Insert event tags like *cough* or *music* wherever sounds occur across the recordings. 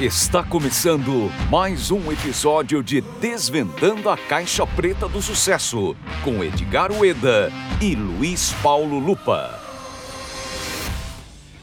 Está começando mais um episódio de Desvendando a Caixa Preta do Sucesso, com Edgar Ueda e Luiz Paulo Lupa.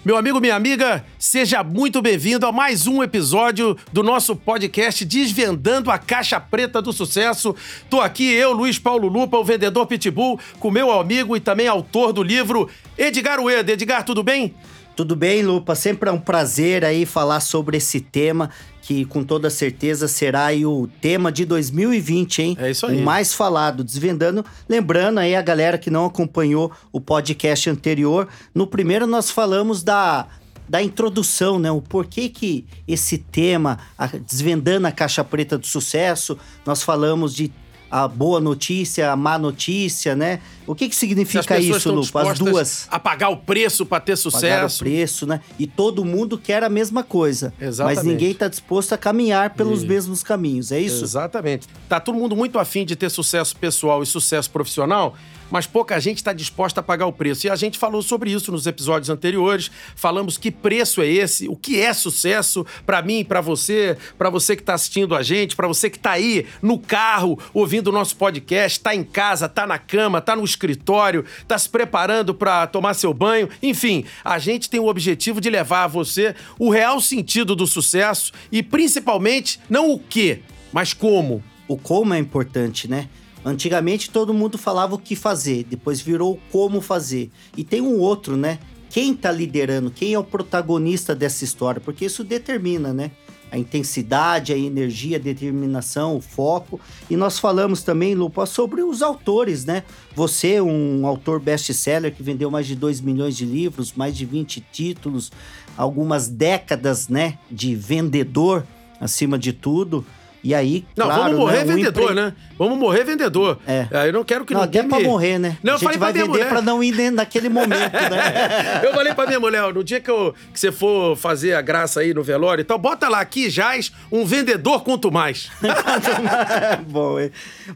Meu amigo, minha amiga, seja muito bem-vindo a mais um episódio do nosso podcast Desvendando a Caixa Preta do Sucesso. Tô aqui, eu, Luiz Paulo Lupa, o vendedor Pitbull, com meu amigo e também autor do livro Edgar Ueda. Edgar, tudo bem? Tudo bem, Lupa? Sempre é um prazer aí falar sobre esse tema que com toda certeza será aí o tema de 2020, hein? É isso aí. O mais falado, desvendando. Lembrando aí a galera que não acompanhou o podcast anterior, no primeiro nós falamos da da introdução, né? O porquê que esse tema, a, desvendando a caixa preta do sucesso, nós falamos de a boa notícia, a má notícia, né? O que que significa isso, Lupa? As duas. A pagar o preço para ter sucesso. Pagar o preço, né? E todo mundo quer a mesma coisa. Exatamente. Mas ninguém está disposto a caminhar pelos mesmos caminhos, é isso? Exatamente. Tá todo mundo muito afim de ter sucesso pessoal e sucesso profissional, mas pouca gente está disposta a pagar o preço. E a gente falou sobre isso nos episódios anteriores. Falamos que preço é esse, o que é sucesso para mim, para você, para você que está assistindo a gente, para você que está aí no carro ouvindo o nosso podcast, está em casa, está na cama, está no escritório, está se preparando para tomar seu banho. Enfim, a gente tem o objetivo de levar a você o real sentido do sucesso e principalmente não o que, mas como. O como é importante, né? Antigamente todo mundo falava o que fazer, depois virou como fazer. E tem um outro, né? Quem tá liderando, quem é o protagonista dessa história, porque isso determina, né? A intensidade, a energia, a determinação, o foco. E nós falamos também, Lupa, sobre os autores, né? Você, um autor best-seller que vendeu mais de 2 milhões de livros, mais de 20 títulos, algumas décadas, né, de vendedor acima de tudo. E aí, Não, claro, vamos morrer né, vendedor, empre- né? Vamos morrer vendedor. É. Eu não quero que Não, ninguém até pra morrer, né? Não, a eu gente pra vai minha vender mulher. pra não ir ne- naquele momento, né? *laughs* Eu falei pra minha mulher, ó, no dia que, eu- que você for fazer a graça aí no velório e tal, bota lá aqui, Jaz, um vendedor quanto mais. *laughs* Bom, é-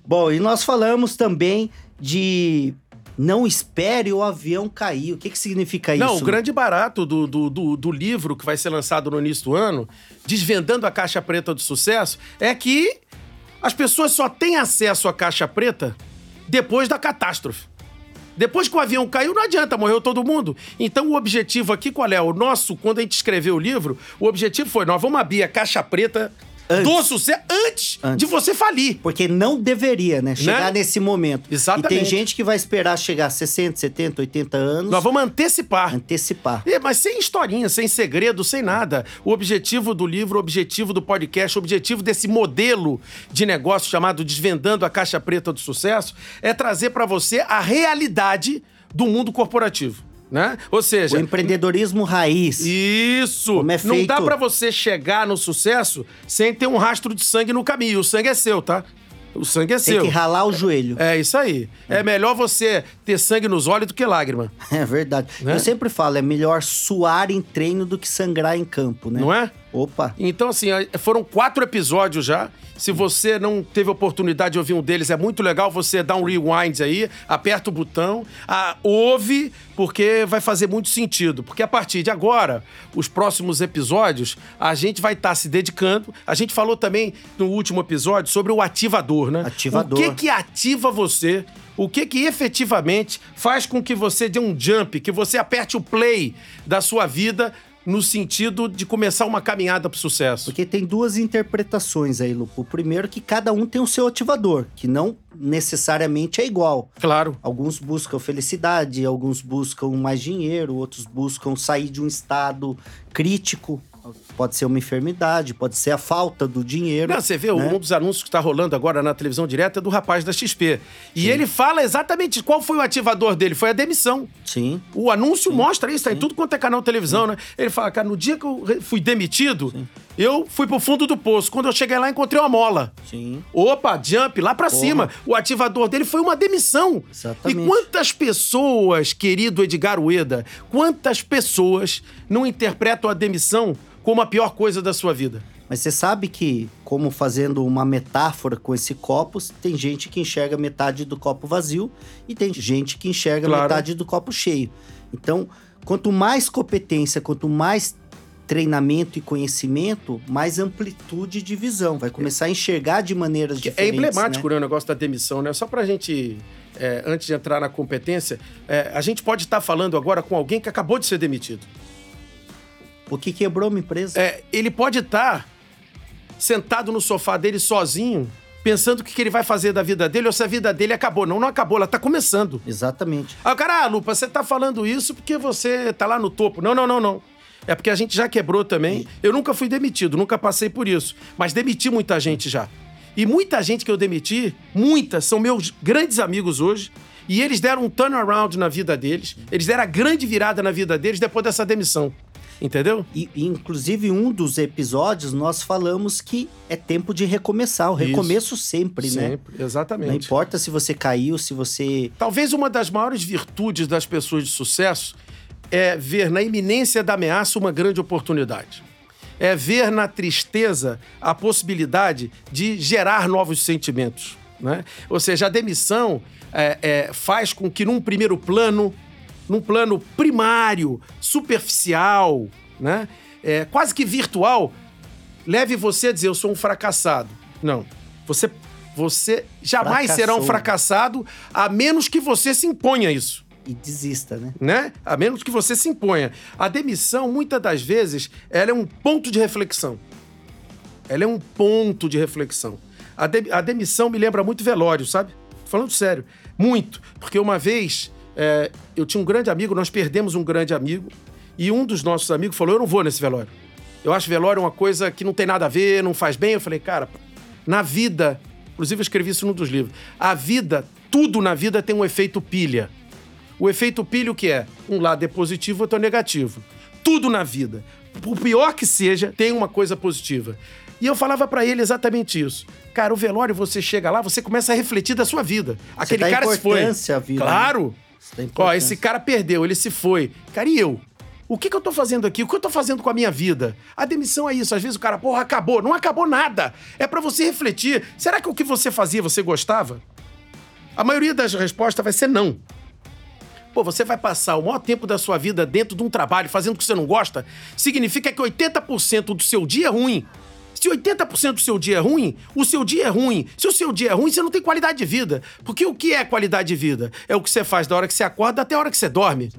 Bom, e nós falamos também de não espere o avião cair. O que, que significa Não, isso? o grande barato do, do, do, do livro que vai ser lançado no início do ano, Desvendando a Caixa Preta do Sucesso, é que as pessoas só têm acesso à Caixa Preta depois da catástrofe. Depois que o avião caiu, não adianta, morreu todo mundo. Então o objetivo aqui, qual é? O nosso, quando a gente escreveu o livro, o objetivo foi: nós vamos abrir a caixa preta Antes. do sucesso antes, Antes. de você falir. Porque não deveria, né? Chegar Né? nesse momento. Exatamente. E tem gente que vai esperar chegar a 60, 70, 80 anos. Nós vamos antecipar. Antecipar. É, mas sem historinha, sem segredo, sem nada. O objetivo do livro, o objetivo do podcast, o objetivo desse modelo de negócio chamado Desvendando a Caixa Preta do Sucesso é trazer pra você a realidade do mundo corporativo, né? Ou seja, O empreendedorismo raiz. isso! Como é Não feito- dá pra você chegar no sucesso sem ter um rastro de sangue no caminho. O sangue é seu, tá? O sangue é Tem seu. que ralar o joelho. É isso aí. É melhor você ter sangue nos olhos do que lágrima, *laughs* É verdade. Né? Eu sempre falo, é melhor suar em treino do que sangrar em campo, né? não é? Opa. Então, assim, foram quatro episódios já. Se você não teve oportunidade de ouvir um deles, é muito legal você dar um rewind aí, aperta o botão, ah, ouve, porque vai fazer muito sentido. Porque a partir de agora, os próximos episódios, a gente vai estar se dedicando. A gente falou também no último episódio sobre o ativador, né? Ativador. O que que ativa você? O que que efetivamente faz com que você dê um jump, que você aperte o play da sua vida no sentido de começar uma caminhada para o sucesso? Porque tem duas interpretações aí, Lupo. O primeiro que cada um tem o seu ativador, que não necessariamente é igual. Claro. Alguns buscam felicidade, alguns buscam mais dinheiro, outros buscam sair de um estado crítico. Pode ser uma enfermidade, pode ser a falta do dinheiro. Não, você vê, né? um dos anúncios que está rolando agora na televisão direta é do rapaz da XP. E ele fala exatamente qual foi o ativador dele, foi a demissão. Sim. O anúncio mostra isso, tá em tudo quanto é canal televisão, né? Ele fala, cara, no dia que eu fui demitido, eu fui pro fundo do poço. Quando eu cheguei lá, encontrei uma mola. Sim. Opa, jump, lá pra cima. O ativador dele foi uma demissão. Exatamente. E quantas pessoas, querido Edgar Ueda, quantas pessoas não interpretam a demissão como a pior coisa da sua vida? Mas você sabe que, como fazendo uma metáfora com esse copo, tem gente que enxerga metade do copo vazio e tem gente que enxerga Claro. metade do copo cheio. Então, quanto mais competência, quanto mais treinamento e conhecimento, mais amplitude de visão. Vai começar a enxergar de maneiras É diferentes. emblemático, né? né, o negócio da demissão, né? Só pra gente, é, antes de entrar na competência, é, a gente pode estar falando agora com alguém que acabou de ser demitido. O que quebrou uma empresa? É, ele pode estar sentado no sofá dele sozinho, pensando o que, que ele vai fazer da vida dele, ou se a vida dele acabou. Não, não acabou, ela tá começando. Exatamente. Aí o cara, ah, Lupa, você tá falando isso porque você tá lá no topo. Não, não, não, não. É porque a gente já quebrou também. Eu nunca fui demitido, nunca passei por isso. Mas demiti muita gente já. E muita gente que eu demiti, muitas, são meus grandes amigos hoje. E eles deram um turnaround na vida deles. Eles deram a grande virada na vida deles depois dessa demissão. Entendeu? E, e, inclusive, um dos episódios nós falamos que é tempo de recomeçar. O Isso. recomeço sempre, né? Sempre, exatamente. Não importa se você caiu, se você. Talvez uma das maiores virtudes das pessoas de sucesso é ver na iminência da ameaça uma grande oportunidade. É ver na tristeza a possibilidade de gerar novos sentimentos. Né? Ou seja, a demissão é, é, faz com que, num primeiro plano, num plano primário, superficial, né? É, quase que virtual, leve você a dizer eu sou um fracassado. Não. Você, você jamais será um Fracassou. fracassado a menos que você se imponha isso E desista, né? né? A menos que você se imponha. A demissão, muitas das vezes, ela é um ponto de reflexão. Ela é um ponto de reflexão. A, de- a demissão me lembra muito velório, sabe? Falando sério. Muito. Porque uma vez, é, eu tinha um grande amigo, nós perdemos um grande amigo, e um dos nossos amigos falou: Eu não vou nesse velório. Eu acho velório uma coisa que não tem nada a ver, não faz bem. Eu falei, cara, na vida, inclusive eu escrevi isso num dos livros, a vida, tudo na vida tem um efeito pilha. O efeito pilha o que é? Um lado é positivo, outro é negativo. Tudo na vida, por pior que seja, tem uma coisa positiva. E eu falava pra ele exatamente isso. Cara, o velório, você chega lá, você começa a refletir da sua vida. Aquele dá cara se foi. vida, né? Claro. Você dá Ó, esse cara perdeu, ele se foi. Cara, e eu? O que, que eu tô fazendo aqui? O que eu tô fazendo com a minha vida? A demissão é isso. Às vezes o cara, porra, acabou. Não acabou nada. É pra você refletir. Será que o que você fazia você gostava? A maioria das respostas vai ser não. Pô, você vai passar o maior tempo da sua vida dentro de um trabalho fazendo o que você não gosta, significa que 80% do seu dia é ruim. Se 80% do seu dia é ruim, o seu dia é ruim. Se o seu dia é ruim, você não tem qualidade de vida. Porque o que é qualidade de vida? É o que você faz da hora que você acorda até a hora que você dorme.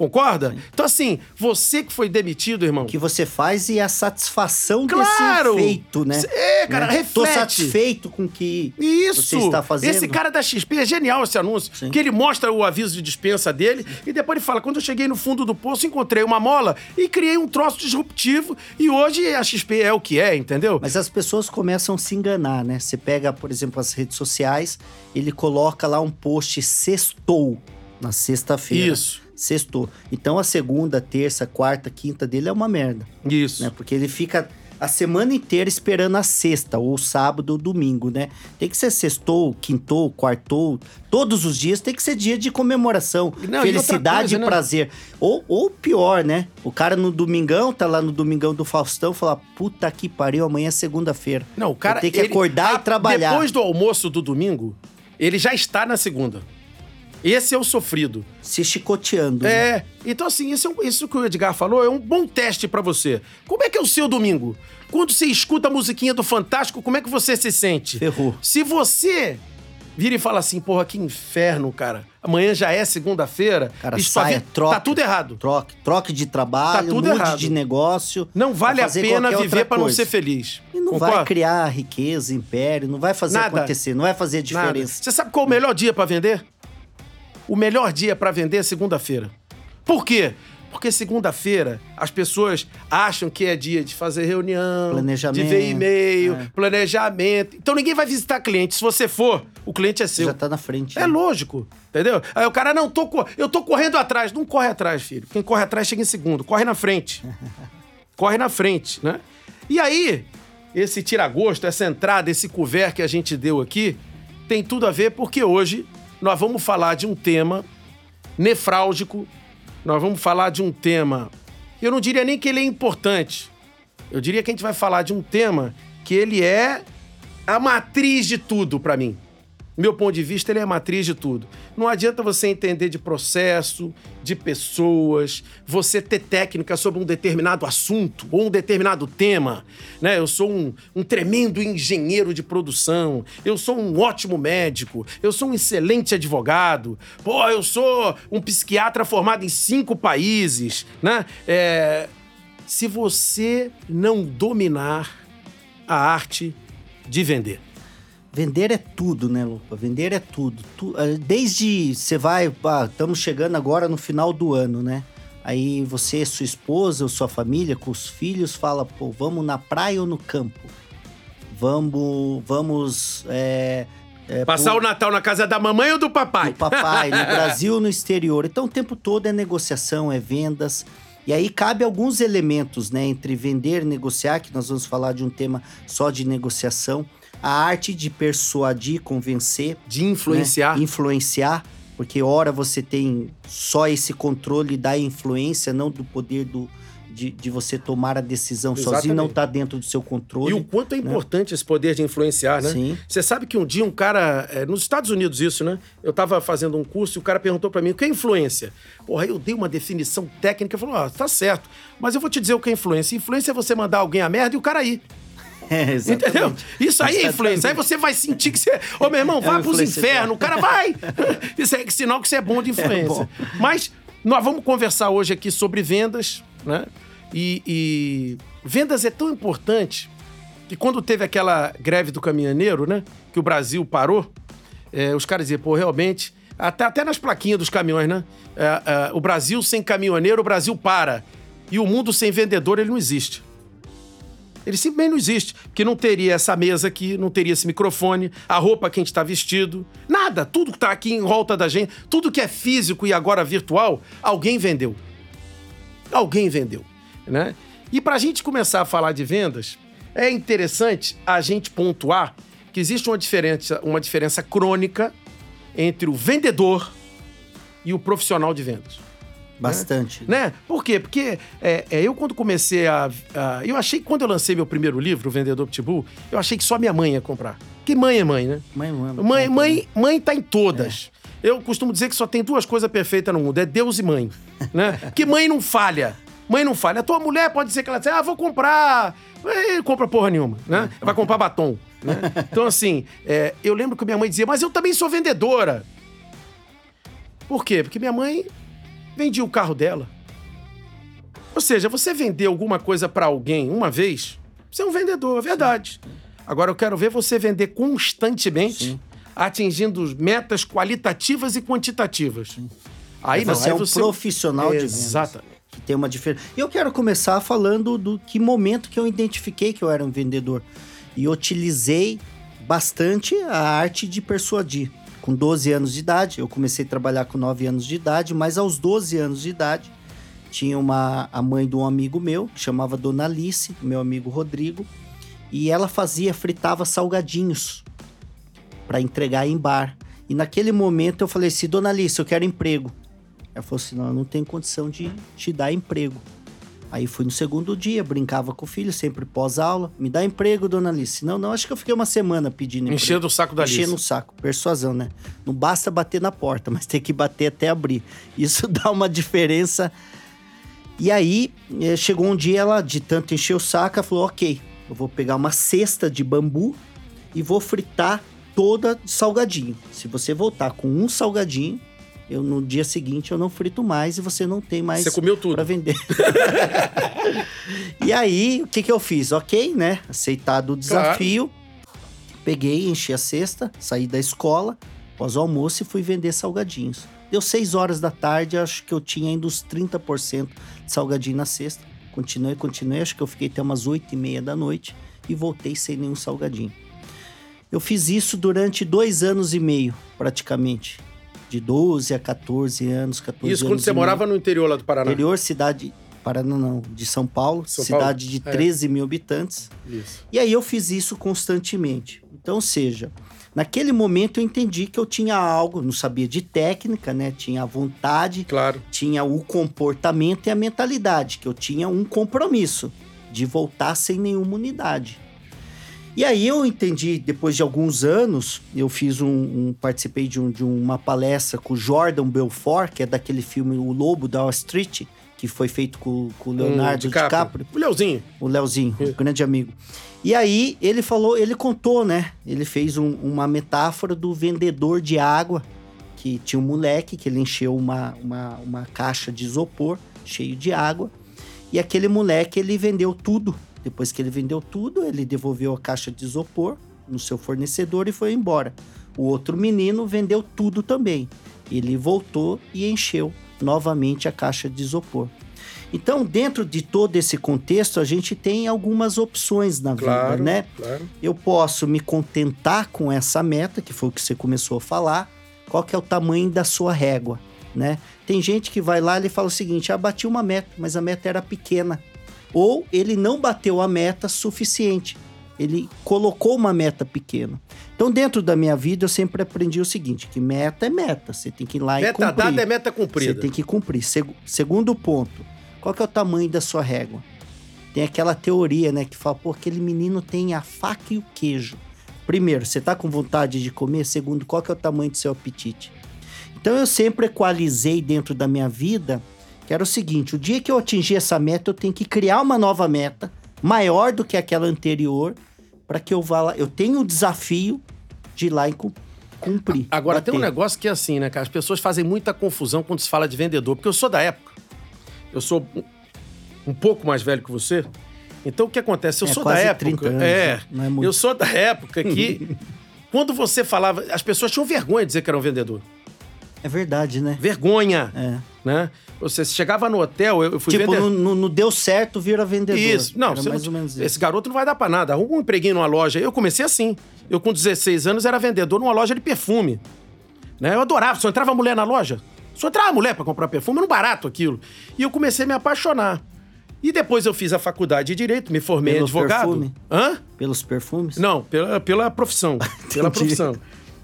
Concorda? Então, assim, você que foi demitido, irmão. O que você faz e a satisfação Claro! desse feito, né? É, cara, Né? Tô reflete. satisfeito com o que Isso! você está fazendo. Esse cara da XP é genial esse anúncio. Sim. Que ele mostra o aviso de dispensa dele e depois ele fala: quando eu cheguei no fundo do poço, encontrei uma mola e criei um troço disruptivo. E hoje a XP é o que é, entendeu? Mas as pessoas começam a se enganar, né? Você pega, por exemplo, as redes sociais, ele coloca lá um post sextou na sexta-feira. Isso. Sextou. Então a segunda, terça, quarta, quinta dele é uma merda, Isso. né? Porque ele fica a semana inteira esperando a sexta, ou sábado, ou domingo, né? Tem que ser sextou, quintou, quartou, todos os dias tem que ser dia de comemoração, Não, e felicidade coisa, e né? prazer. Ou, ou pior, né? O cara no domingão, tá lá no domingão do Faustão, fala, puta que pariu, amanhã é segunda-feira. Não, o cara. Tem que ele- acordar a- e trabalhar. Depois do almoço do domingo, ele já está na segunda. Esse é o sofrido. Se chicoteando. né? É. Então, assim, isso, é isso que o Edgar falou é um bom teste pra você. Como é que é o seu domingo? Quando você escuta a musiquinha do Fantástico, como é que você se sente? Ferrou. Se você vira e fala assim, porra, que inferno, cara. Amanhã já é segunda-feira. Cara, sua saia, troque. Tá tudo errado. Troque, troque de trabalho, Tá tudo mude errado. de negócio. Não vale a pena viver pra não ser feliz. E não Concorda? vai criar riqueza, império, não vai fazer Nada. acontecer, não vai fazer Nada. diferença. Você sabe qual é o melhor dia pra vender? O melhor dia pra vender é segunda-feira. Por quê? Porque segunda-feira as pessoas acham que é dia de fazer reunião, Planejamento, de ver e-mail, é. planejamento. Então ninguém vai visitar cliente. Se você for, o cliente é seu. Já tá na frente. É né? lógico, entendeu? Aí o cara, não, tô, eu tô correndo atrás. Não corre atrás, filho. Quem corre atrás chega em segundo. Corre na frente. *laughs* corre na frente, né? E aí, esse tira-gosto, essa entrada, esse couvert que a gente deu aqui, tem tudo a ver porque hoje nós vamos falar de um tema nefrálgico, nós vamos falar de um tema. Eu não diria nem que ele é importante. Eu diria que a gente vai falar de um tema que ele é a matriz de tudo pra mim. Meu ponto de vista, ele é a matriz de tudo. Não adianta você entender de processo, de pessoas, você ter técnica sobre um determinado assunto ou um determinado tema. Né? Eu sou um, um tremendo engenheiro de produção, eu sou um ótimo médico, eu sou um excelente advogado, pô, eu sou um psiquiatra formado em cinco países. Né? É... Se você não dominar a arte de vender. Vender é tudo, né, Lupa? Vender é tudo. Tu, eh, desde você vai, ah, estamos chegando agora no final do ano, né? Aí você, sua esposa ou sua família, com os filhos, fala, pô, vamos na praia ou no campo? Vamos, vamos é, é, Passar por... o Natal na casa da mamãe ou do papai? Do papai, no *laughs* Brasil ou no exterior. Então o tempo todo é negociação, é vendas. E aí cabe alguns elementos, né? Entre vender e negociar, que nós vamos falar de um tema só de negociação a arte de persuadir, convencer, de influenciar, né? influenciar, porque ora você tem só esse controle da influência, não do poder do de, de você tomar a decisão Exatamente. sozinho, não está dentro do seu controle. E o quanto é né? importante esse poder de influenciar, né? Sim. Você sabe que um dia um cara, é, nos Estados Unidos isso, né? Eu estava fazendo um curso e o cara perguntou para mim, o que é influência? Porra, eu dei uma definição técnica, falou, ah, tá certo, mas eu vou te dizer o que é influência. Influência é você mandar alguém a merda e o cara ir. *laughs* É, Entendeu? Isso aí é influência. Aí você vai sentir que você. Ô, meu irmão, vai é pros infernos, o cara vai! *laughs* Isso é sinal que você é bom de é influência. É Mas nós vamos conversar hoje aqui sobre vendas, né? E, e, vendas é tão importante que quando teve aquela greve do caminhoneiro, né? Que o Brasil parou, é, os caras diziam, pô, realmente. Até, até nas plaquinhas dos caminhões, né? É, é, o Brasil sem caminhoneiro, o Brasil para. E o mundo sem vendedor, ele não existe. Ele simplesmente não existe. Porque não teria essa mesa aqui, não teria esse microfone, a roupa que a gente está vestido, nada. Tudo que está aqui em volta da gente, tudo que é físico e agora virtual, alguém vendeu. Alguém vendeu, né? E para a gente começar a falar de vendas, é interessante a gente pontuar que existe uma diferença, uma diferença crônica entre o vendedor e o profissional de vendas. Bastante. Né? né? Por quê? Porque é, é, eu, quando comecei a, a, Eu achei que quando eu lancei meu primeiro livro, O Vendedor Pitbull, eu achei que só minha mãe ia comprar. Que mãe é mãe, né? Mãe, mãe. Mãe, mãe, mãe tá em todas. É. Eu costumo dizer que só tem duas coisas perfeitas no mundo: é Deus e mãe. Né? que mãe não falha. Mãe não falha. A tua mulher pode ser que ela diga, ah, vou comprar. E compra porra nenhuma, né? Vai comprar batom. Né? Então, assim, é, eu lembro que minha mãe dizia, mas eu também sou vendedora. Por quê? Porque minha mãe vendia o carro dela. Ou seja, você vender alguma coisa para alguém uma vez, você é um vendedor, é verdade. Agora eu quero ver você vender constantemente, Sim. atingindo metas qualitativas e quantitativas. Sim. Aí você não, é um você... profissional de vendas. Exatamente. Que tem uma diferença. E eu quero começar falando do que momento que eu identifiquei que eu era um vendedor. E utilizei bastante a arte de persuadir com 12 anos de idade. Eu comecei a trabalhar com 9 anos de idade, mas aos 12 anos de idade tinha uma a mãe de um amigo meu, que chamava Dona Alice, meu amigo Rodrigo, e ela fazia, fritava salgadinhos para entregar em bar. E naquele momento eu falei assim: Dona Alice, eu quero emprego. Ela falou assim: não, eu não tenho condição de te dar emprego. Aí fui no segundo dia, brincava com o filho, sempre pós-aula. Me dá emprego, dona Alice. Não, não, acho que eu fiquei uma semana pedindo emprego. Enchendo o saco da Alice. Enchendo o saco. Persuasão, né? Não basta bater na porta, mas tem que bater até abrir. Isso *laughs* dá uma diferença. E aí, eh, chegou um dia, ela, de tanto encher o saco, ela falou: ok, eu vou pegar uma cesta de bambu e vou fritar toda salgadinho. Se você voltar com um salgadinho, eu no dia seguinte eu não frito mais e você não tem mais você comeu tudo para vender. *laughs* e aí, o que que eu fiz? OK, né? Aceitado o desafio. Claro. Peguei, enchi a cesta, saí da escola, após o almoço e fui vender salgadinhos. Deu 6 horas da tarde, acho que eu tinha ainda uns 30% de salgadinho na cesta. Continuei, continuei, acho que eu fiquei até umas 8 e meia da noite e voltei sem nenhum salgadinho. Eu fiz isso durante dois anos e meio, praticamente de 12 a 14 anos, 14 Isso quando você morava no interior lá do Paraná? Interior, cidade... Paraná não, de São Paulo, São cidade Paulo? de 13 é. mil habitantes. Isso. E aí eu fiz isso constantemente. Então, ou seja, naquele momento eu entendi que eu tinha algo, não sabia de técnica, né? Tinha a vontade, claro. tinha o comportamento e a mentalidade, que eu tinha um compromisso de voltar sem nenhuma unidade. E aí eu entendi, depois de alguns anos, eu fiz um, um participei de, um, de, uma palestra com o Jordan Belfort, que é daquele filme O Lobo da Wall Street, que foi feito com, o Leonardo hum, DiCaprio. DiCaprio. O Leozinho. O Leozinho, um grande amigo. E aí ele falou, ele contou, né? Ele fez um, uma metáfora do vendedor de água, que tinha um moleque que ele encheu uma, uma, uma caixa de isopor cheio de água. E aquele moleque, ele vendeu tudo. Depois que ele vendeu tudo, ele devolveu a caixa de isopor no seu fornecedor e foi embora. O outro menino vendeu tudo também. Ele voltou e encheu novamente a caixa de isopor. Então, dentro de todo esse contexto, a gente tem algumas opções na claro, vida, né? Claro. Eu posso me contentar com essa meta, que foi o que você começou a falar. Qual que é o tamanho da sua régua, né? Tem gente que vai lá e fala o seguinte: ah, bati uma meta, mas a meta era pequena. Ou ele não bateu a meta suficiente. Ele colocou uma meta pequena. Então, dentro da minha vida, eu sempre aprendi o seguinte: que meta é meta. Você tem que ir lá meta e cumprir. Meta dada é meta cumprida. Você tem que cumprir. segundo ponto qual que é o tamanho da sua régua? Tem aquela teoria, né, que fala, pô, aquele menino tem a faca e o queijo. Primeiro, você tá com vontade de comer? Segundo, qual que é o tamanho do seu apetite? Então eu sempre equalizei dentro da minha vida que era o seguinte: o dia que eu atingir essa meta, eu tenho que criar uma nova meta maior do que aquela anterior para que eu vá lá. Eu tenho o desafio de ir lá e cumprir. Agora bater. tem um negócio que é assim, né, cara? As pessoas fazem muita confusão quando se fala de vendedor, porque eu sou da época eu sou um pouco mais velho que você. Então o que acontece? Eu é, sou da época. 30 anos, é, é eu sou da época que *laughs* quando você falava, as pessoas tinham vergonha de dizer que era um vendedor. É verdade, né? Vergonha. É. Né? Você chegava no hotel, eu fui tipo, vender... não, não deu certo, vira vendedor. Isso. Não, mais não... ou menos isso. esse garoto não vai dar pra nada. Arruma um empreguinho numa loja. Eu comecei assim. Eu, com 16 anos, era vendedor numa loja de perfume. Né? Eu adorava. Só entrava mulher na loja. Só entrava mulher para comprar perfume, era um barato aquilo. E eu comecei a me apaixonar. E depois eu fiz a faculdade de Direito, me formei Pelos advogado. Perfume? Hã? Pelos perfumes? Não, pela, pela profissão. *laughs* pela profissão.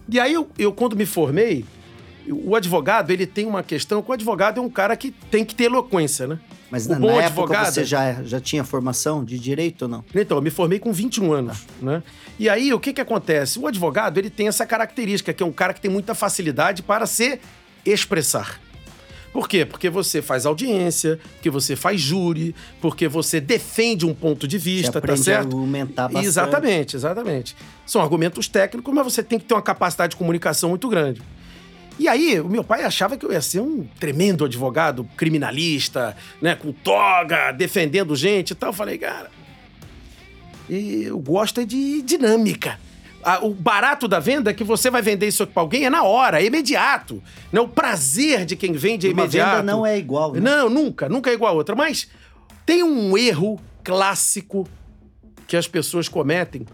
E aí, eu, eu, quando me formei, o advogado, ele tem uma questão que o advogado é um cara que tem que ter eloquência, né? Mas na, na época você já, já tinha formação de direito ou não? Então, eu me formei com 21 anos, ah. né? E aí, o que que acontece? O advogado, ele tem essa característica, que é um cara que tem muita facilidade para ser expressar. Por quê? Porque você faz audiência, porque você faz júri, porque você defende um ponto de vista, tá certo? A argumentar bastante. Exatamente, exatamente. São argumentos técnicos, mas você tem que ter uma capacidade de comunicação muito grande. E aí, o meu pai achava que eu ia ser um tremendo advogado, criminalista, né, com toga, defendendo gente e tal. Eu falei, cara, eu gosto é de dinâmica o barato da venda é que você vai vender isso para alguém é na hora, é imediato. Né? O prazer de quem vende é Uma imediato. Venda não é igual. Né? Não, nunca, nunca é igual a outra. Mas tem um erro clássico que as pessoas cometem,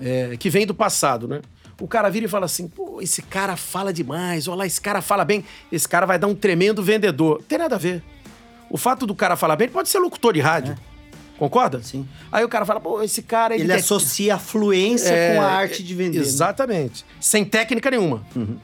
é, que vem do passado, né? O cara vira e fala assim: pô, esse cara fala demais, olha lá, esse cara fala bem, esse cara vai dar um tremendo vendedor. Não tem nada a ver. O fato do cara falar bem, ele pode ser locutor de rádio. É. Concorda? Sim. Aí o cara fala, pô, esse cara... Ele, ele associa a fluência é, com a arte de vender. Né? Exatamente. Né? Sem técnica nenhuma. Uhum.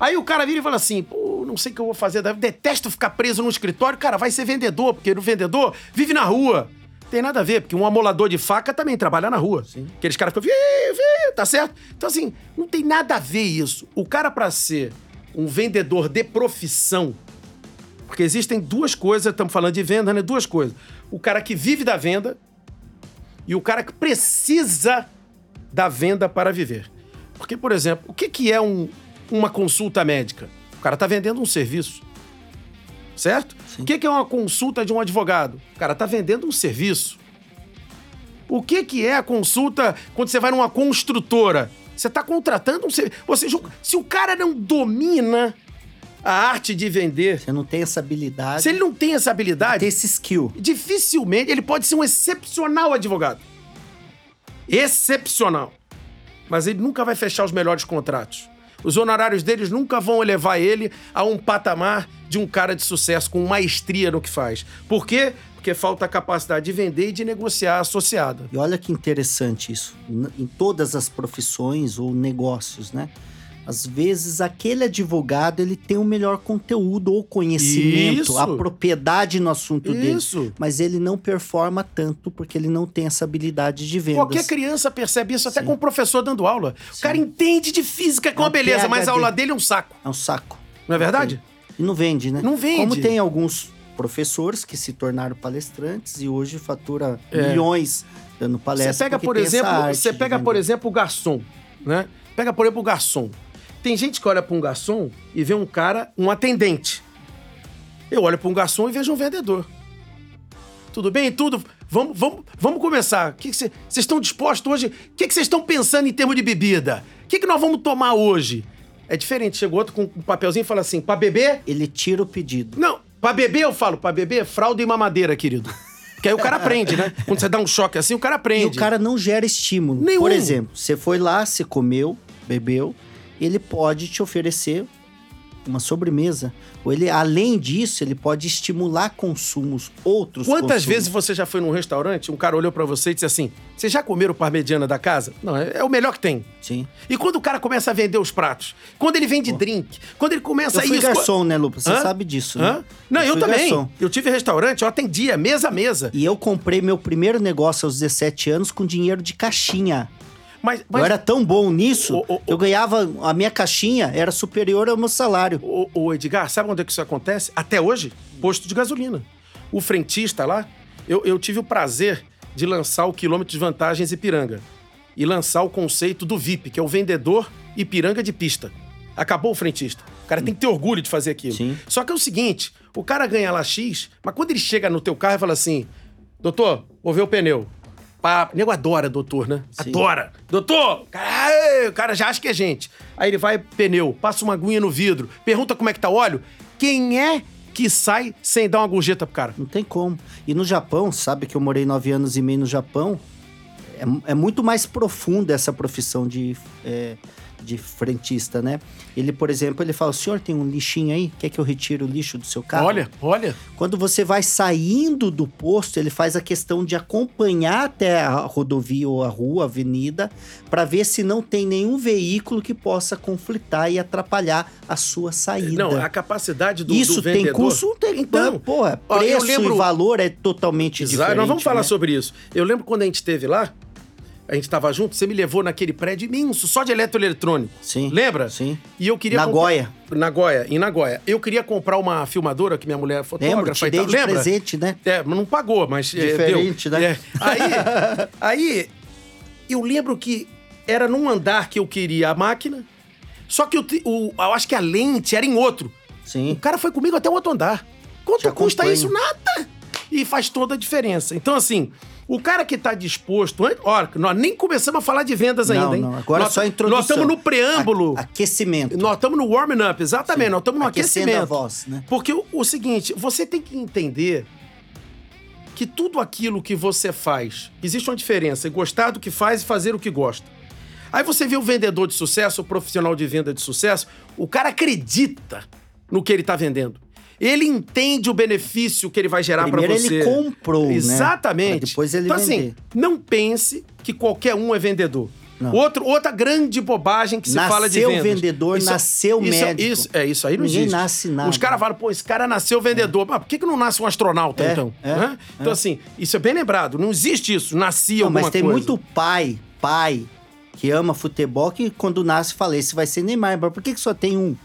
Aí o cara vira e fala assim, pô, não sei o que eu vou fazer, detesto ficar preso no escritório. Cara, vai ser vendedor, porque o vendedor vive na rua. Tem nada a ver, porque um amolador de faca também trabalha na rua. Sim. Aqueles caras ficam, vi, vi, tá certo? Então, assim, não tem nada a ver isso. O cara, para ser um vendedor de profissão, porque existem duas coisas, estamos falando de venda, né? Duas coisas. O cara que vive da venda e o cara que precisa da venda para viver. Porque, por exemplo, o que, que é um, uma consulta médica? O cara está vendendo um serviço. Certo? Sim. O que, é uma consulta de um advogado? O cara está vendendo um serviço. O que, que é a consulta quando você vai numa construtora? Você está contratando um serviço. se o cara não domina a arte de vender. Você não tem essa habilidade. Se ele não tem essa habilidade. Tem esse skill. Dificilmente ele pode ser um excepcional advogado. Excepcional. Mas ele nunca vai fechar os melhores contratos. Os honorários deles nunca vão elevar ele a um patamar de um cara de sucesso com maestria no que faz. Por quê? Porque falta a capacidade de vender e de negociar associada. E olha que interessante isso. Em todas as profissões ou negócios, né? Às vezes aquele advogado ele tem o melhor conteúdo ou conhecimento, Isso. a propriedade no assunto dele, Isso. mas ele não performa tanto porque ele não tem essa habilidade de vendas. Qualquer criança percebe isso, até Sim. com o professor dando aula. O Sim. cara entende de física com É uma um beleza, mas a aula dele é um saco. É um saco. Não é verdade? E não vende, né? Não vende. Como tem alguns professores que se tornaram palestrantes e hoje fatura É. milhões dando palestra. Você pega, por exemplo, você pega, por exemplo, o garçom, né? Pega, por exemplo, o garçom. Tem gente que olha para um garçom e vê um cara, um atendente. Eu olho para um garçom e vejo um vendedor. Tudo bem? Tudo. Vamos, vamos, vamos começar. O que que cê- Vocês estão dispostos hoje? O que vocês estão pensando em termos de bebida? O que, que nós vamos tomar hoje? É diferente. Chega outro com um papelzinho e fala assim: para beber? Ele tira o pedido. Não, pra beber eu falo, pra beber, fralda e mamadeira, querido. Que aí o cara aprende, né? Quando você dá um choque assim, o cara aprende. E o cara não gera estímulo. Nenhum. Por exemplo, você foi lá, você comeu, bebeu, ele pode te oferecer uma sobremesa. Ou ele, além disso, ele pode estimular consumos, outros Quantas consumos. vezes você já foi num restaurante, um cara olhou pra você e disse assim: Vocês já comeram parmegiana da casa? Não, é, é o melhor que tem. Sim. E quando o cara começa a vender os pratos, quando ele vende drink, quando ele começa Eu fui isso. garçom, né, Lupa? Você Hã? sabe disso, Hã? né? Não, eu, fui também. garçom. Eu tive restaurante, eu atendia, mesa a mesa. E eu comprei meu primeiro negócio aos 17 anos com dinheiro de caixinha. Mas, mas Eu era tão bom nisso, ô, ô. eu ganhava. A minha caixinha era superior ao meu salário. O, o Edgar, sabe onde é que isso acontece? Até hoje, posto de gasolina. O frentista lá, eu, eu tive o prazer de lançar o quilômetro de vantagens Ipiranga. E lançar o conceito do VIP, que é o vendedor Ipiranga de pista. Acabou o frentista. O cara tem que ter orgulho de fazer aquilo. Sim. Só que é o seguinte, o cara ganha lá X, mas quando ele chega no teu carro e fala assim, doutor, vou ver o pneu. Pá, o nego adora doutor, né? Sim. Adora. Doutor, cara, ei, o cara já acha que é gente. Aí ele vai, pneu, passa uma aguinha no vidro, pergunta como é que tá o óleo. Quem é que sai sem dar uma gorjeta pro cara? Não tem como. E no Japão, sabe que eu morei nove anos e meio no Japão, é, é muito mais profunda essa profissão de, é, de frentista, né? Ele, por exemplo, ele fala, o senhor tem um lixinho aí? Quer que eu retire o lixo do seu carro? Olha, olha. Quando você vai saindo do posto, ele faz a questão de acompanhar até a rodovia ou a rua, a avenida, para ver se não tem nenhum veículo que possa conflitar e atrapalhar a sua saída. Não, a capacidade do, Isso do tem vendedor... custo? Tem, Então, porra, ó, preço lembro- e valor é totalmente Exato, diferente. nós vamos falar né? sobre isso. Eu lembro quando a gente esteve lá, a gente tava junto, você me levou naquele prédio imenso, só de eletroeletrônico. Sim. Lembra? Sim. E eu queria Nagoya. comprar- Nagoya, em Nagoya. Eu queria comprar uma filmadora que minha mulher é Lembro, fotógrafa te e dei de Lembra? presente, né? É, mas não pagou, mas é, Diferente, deu. né? É. Aí, *laughs* aí, eu lembro que era num andar que eu queria a máquina, só que o, o- eu acho que a lente era em outro. O Sim. cara foi comigo até o outro andar. Quanto Te custa isso? Nada! E faz toda a diferença. Então, assim, o cara que tá disposto. Olha, nós nem começamos a falar de vendas Não, ainda, hein? não, agora nós, só a introdução. Nós estamos no preâmbulo. A- aquecimento. Nós estamos no warming up, exatamente. Sim. Nós estamos no Aquecendo aquecimento. a voz, né? Porque o, o seguinte, você tem que entender que tudo aquilo que você faz, existe uma diferença em gostar do que faz e fazer o que gosta. Aí você vê o vendedor de sucesso, o profissional de venda de sucesso, o cara acredita no que ele está vendendo. Ele entende o benefício que ele vai gerar para você. ele comprou, né? Exatamente. Pra depois ele então, vender. assim, não pense que qualquer um é vendedor. Não. Outro, outra grande bobagem que se Nasceu fala de vendas. vendedor, nasceu isso, médico. Isso, é isso aí não Ninguém existe. nasce nada. Os caras falam, pô, esse cara nasceu vendedor. Mas por que, que não nasce um astronauta, É, então? é, Hã? Então, assim, isso é bem lembrado. Não existe isso. Nascia Não, alguma mas tem coisa. muito pai, pai, que ama futebol, que quando nasce fala, esse vai ser Neymar. Mas por que, que só tem um?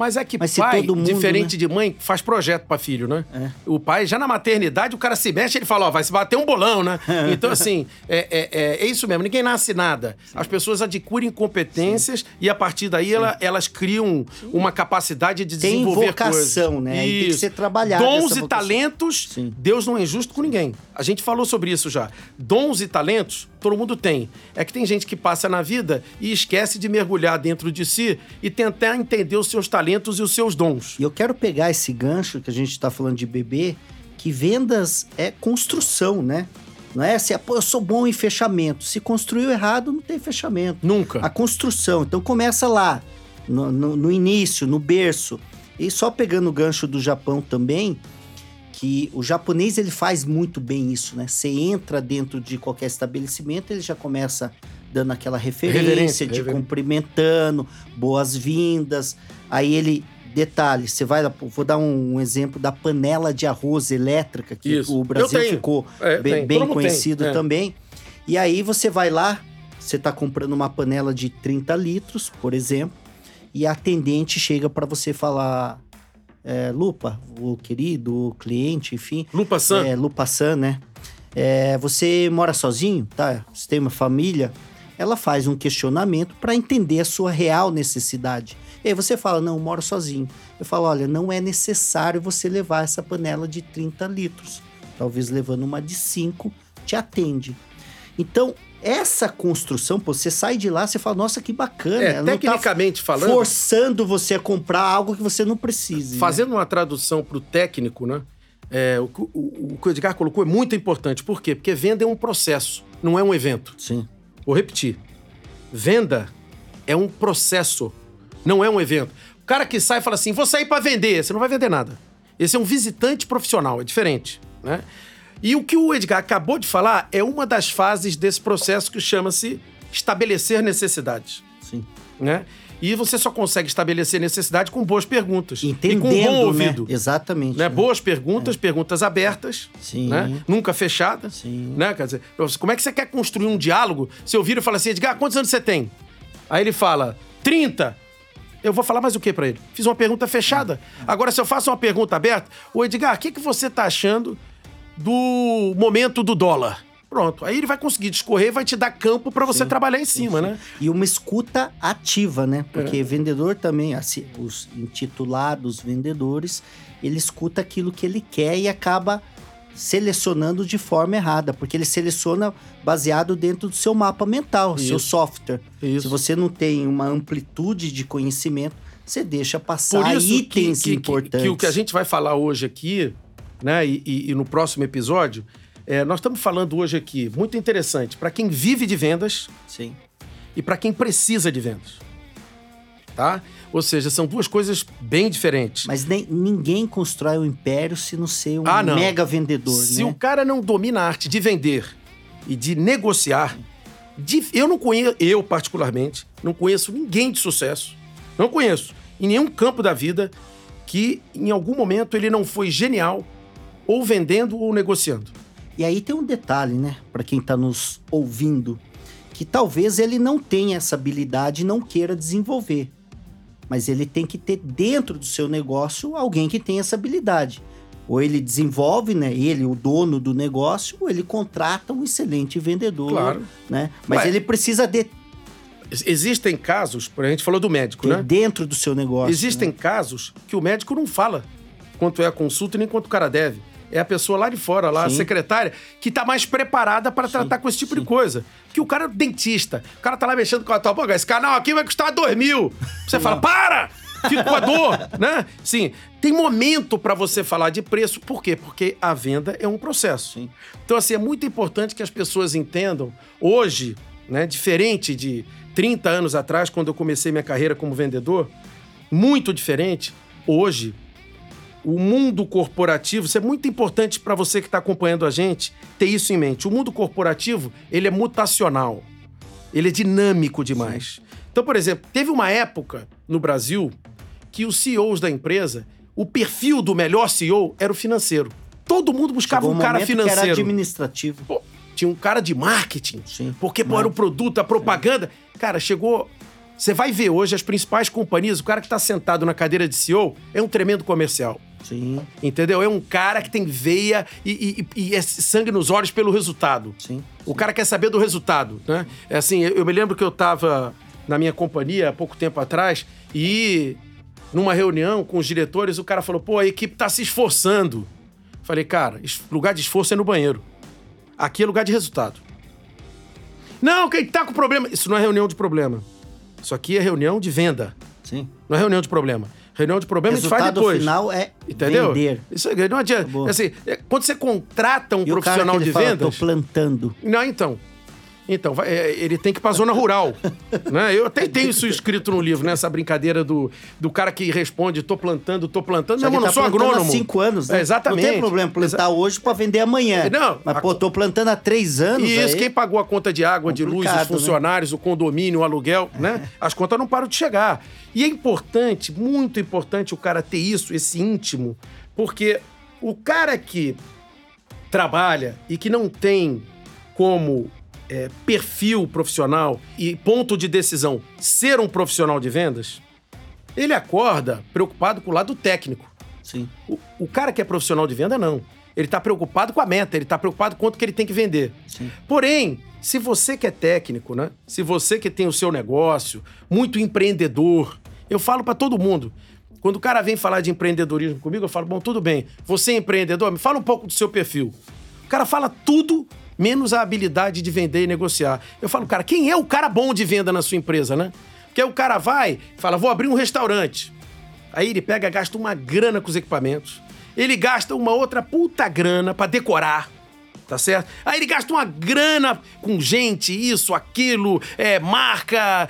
Mas é que Mas pai, mundo, diferente né? de mãe, faz projeto pra filho, né? É. O pai, já na maternidade, o cara se mexe, ele fala, ó, vai se bater um bolão, né? *laughs* então, assim, é, é, é, é isso mesmo, ninguém nasce nada. As pessoas adquirem competências e, a partir daí, ela- elas criam uma capacidade de Tem desenvolver vocação, coisas. né? Aí tem que ser trabalhado Dons e talentos, Sim. Deus não é injusto com ninguém. A gente falou sobre isso já. Dons e talentos, todo mundo tem. É que tem gente que passa na vida e esquece de mergulhar dentro de si e tentar entender os seus talentos e os seus dons. E eu quero pegar esse gancho que a gente tá falando de bebê, que vendas é construção, né? Não é assim, eu sou bom em fechamento. Se construiu errado, não tem fechamento. Nunca. A construção. Então começa lá, no, no- no início, no berço. E só pegando o gancho do Japão também, que o japonês ele faz muito bem isso, né? Você entra dentro de qualquer estabelecimento, ele já começa dando aquela referência, Reverência, te reverência. cumprimentando, boas-vindas. Aí ele, detalhe, você vai lá, vou dar um, exemplo da panela de arroz elétrica, que Isso. o Brasil ficou É, bem, bem conhecido É. também. E aí você vai lá, você tá comprando uma panela de 30 litros, por exemplo, e a atendente chega para você falar, é, Lupa, o querido, o cliente, enfim, Lupa San. é, Lupa San, né? É, você mora sozinho, tá? Você tem uma família? Ela faz um questionamento para entender a sua real necessidade. E aí você fala, não, eu moro sozinho. Eu falo, olha, não é necessário você levar essa panela de 30 litros. Talvez levando uma de 5, te atende. Então, essa construção, pô, você sai de lá, você fala, nossa, que bacana. É, tá tecnicamente falando, forçando você a comprar algo que você não precise. né? fazendo uma tradução para o técnico, né? é, o, que o- o que o Edgar colocou é muito importante. Por quê? Porque venda é um processo, não é um evento. Sim. Vou repetir. Venda é um processo, não é um evento. O cara que sai e fala assim, vou sair para vender, você não vai vender nada. Esse é um visitante profissional, é diferente, né? E o que o Edgar acabou de falar é uma das fases desse processo que chama-se estabelecer necessidades, Sim. né? E você só consegue estabelecer necessidade com boas perguntas. Entendendo, e com um bom né? ouvido. Exatamente. Né? né? Boas perguntas, perguntas abertas, Sim. né? nunca fechadas. Sim. Né? Quer dizer, como é que você quer construir um diálogo? Se eu viro e falo assim, Edgar, quantos anos você tem? Aí ele fala, 30. Eu vou falar mais o que pra ele? Fiz uma pergunta fechada. Agora, se eu faço uma pergunta aberta, o Edgar, o que, que você tá achando do momento do dólar? Pronto. Aí ele vai conseguir discorrer e vai te dar campo pra você trabalhar em cima, né? E uma escuta ativa, né? Porque vendedor também, assim, os intitulados vendedores, ele escuta aquilo que ele quer e acaba selecionando de forma errada, porque ele seleciona baseado dentro do seu mapa mental, seu Isso. software. Isso. Se você não tem uma amplitude de conhecimento, você deixa passar que, itens que, que, importantes. que o que a gente vai falar hoje aqui, né, e, e- e no próximo episódio, é, nós estamos falando hoje aqui, muito interessante, para quem vive de vendas Sim. e para quem precisa de vendas. Tá? Ou seja, são duas coisas bem diferentes. Mas nem, ninguém constrói um império se não ser um Ah, não. mega vendedor, Se né? o cara não domina a arte de vender e de negociar, de- eu não conheço, eu particularmente, não conheço ninguém de sucesso, não conheço, em nenhum campo da vida, que em algum momento ele não foi genial, ou vendendo ou negociando. E aí tem um detalhe, né, Pra quem tá nos ouvindo, que talvez ele não tenha essa habilidade e não queira desenvolver. Mas ele tem que ter dentro do seu negócio alguém que tenha essa habilidade. Ou ele desenvolve, né, ele, o dono do negócio, ou ele contrata um excelente vendedor, Claro. né? Mas ele precisa de Ex- Existem casos, a gente falou do médico, ter né? dentro do seu negócio. Existem né? casos que o médico não fala quanto é a consulta nem quanto o cara deve. É a pessoa lá de fora, lá, a Sim. secretária, que tá mais preparada para tratar com esse tipo de coisa. Que o cara é dentista. O cara tá lá mexendo com a tua boca. Esse canal aqui vai custar dois mil. Você fala, para! Fica com a dor, né? Sim, tem momento para você falar de preço. Por quê? Porque a venda é um processo. Sim. Então, assim, é muito importante que as pessoas entendam. Hoje, né, diferente de 30 anos atrás, quando eu comecei minha carreira como vendedor, muito diferente. Hoje, o mundo corporativo, isso é muito importante para você que está acompanhando a gente, ter isso em mente. O mundo corporativo, ele é mutacional. Ele é dinâmico demais. Então, por exemplo, teve uma época no Brasil que os CEOs da empresa, o perfil do melhor CEO era o financeiro. Todo mundo buscava Chegou um cara momento que era financeiro. administrativo. Pô, tinha um cara de marketing. Sim. Porque, pô, era o produto, a propaganda. Cara, chegou. Você vai ver hoje as principais companhias, o cara que tá sentado na cadeira de CEO é um tremendo comercial. Sim, Entendeu? É um cara que tem veia e, e- e é sangue nos olhos pelo resultado. sim. O cara quer saber do resultado, né? É assim, eu, me lembro que eu tava na minha companhia há pouco tempo atrás e numa reunião com os diretores, o cara falou: "Pô, a equipe tá se esforçando". Falei: "Cara, lugar de esforço é no banheiro. Aqui é lugar de resultado". Não, quem tá com problema, isso não é reunião de problema. Isso aqui é reunião de venda. Sim. Não é reunião de problema. Reunião de problema a gente faz depois. final é Entendeu? vender. Isso aí, não adianta. Acabou. Assim, é, quando você contrata um E o cara profissional de fala, vendas. tô plantando. Não, então. Então, vai- é, ele tem que ir pra zona rural. *laughs* né? Eu até tenho isso escrito no livro, né? Essa brincadeira do, do cara que responde, tô plantando, tô plantando. Só irmão, não tá sou plantando agrônomo. há cinco anos, né? É, exatamente. Não tem problema plantar hoje pra vender amanhã. Não, Mas, a- pô, tô plantando há três anos. E isso, aí- quem pagou a conta de água, de luz, os né? funcionários, o condomínio, o aluguel, né? As contas não param de chegar. E é importante, muito importante o cara ter isso, esse íntimo, porque o cara que trabalha e que não tem como é, perfil profissional e ponto de decisão ser um profissional de vendas, ele acorda preocupado com o lado técnico. Sim. O, o cara que é profissional de venda, não. Ele está preocupado com a meta, ele está preocupado com quanto que ele tem que vender. Sim. Porém, se você que é técnico, né? Se você que tem o seu negócio, muito empreendedor, eu falo para todo mundo. Quando o cara vem falar de empreendedorismo comigo, eu falo: bom, tudo bem, você é empreendedor, me fala um pouco do seu perfil. O cara fala tudo menos a habilidade de vender e negociar. Eu falo, cara, quem é o cara bom de venda na sua empresa, né? Porque o cara vai, fala: vou abrir um restaurante. Aí ele pega, gasta uma grana com os equipamentos. Ele gasta uma outra puta grana pra decorar. Tá certo? Aí ele gasta uma grana com gente, isso, aquilo, é, marca.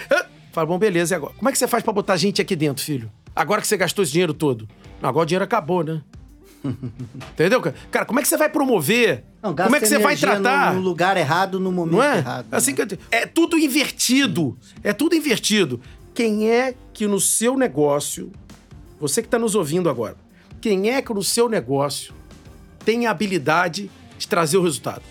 Fala, bom, beleza, e agora? Como é que você faz pra botar gente aqui dentro, filho? Agora que você gastou esse dinheiro todo. Agora o dinheiro acabou, né? *laughs* Entendeu, cara? Como é que você vai promover? Não, como é que você vai energia no- tratar? No, lugar errado, no momento Não é? errado. Assim né? que É tudo invertido. É tudo invertido. Quem é que no seu negócio, você que está nos ouvindo agora, quem é que no seu negócio tem a habilidade de trazer o resultado?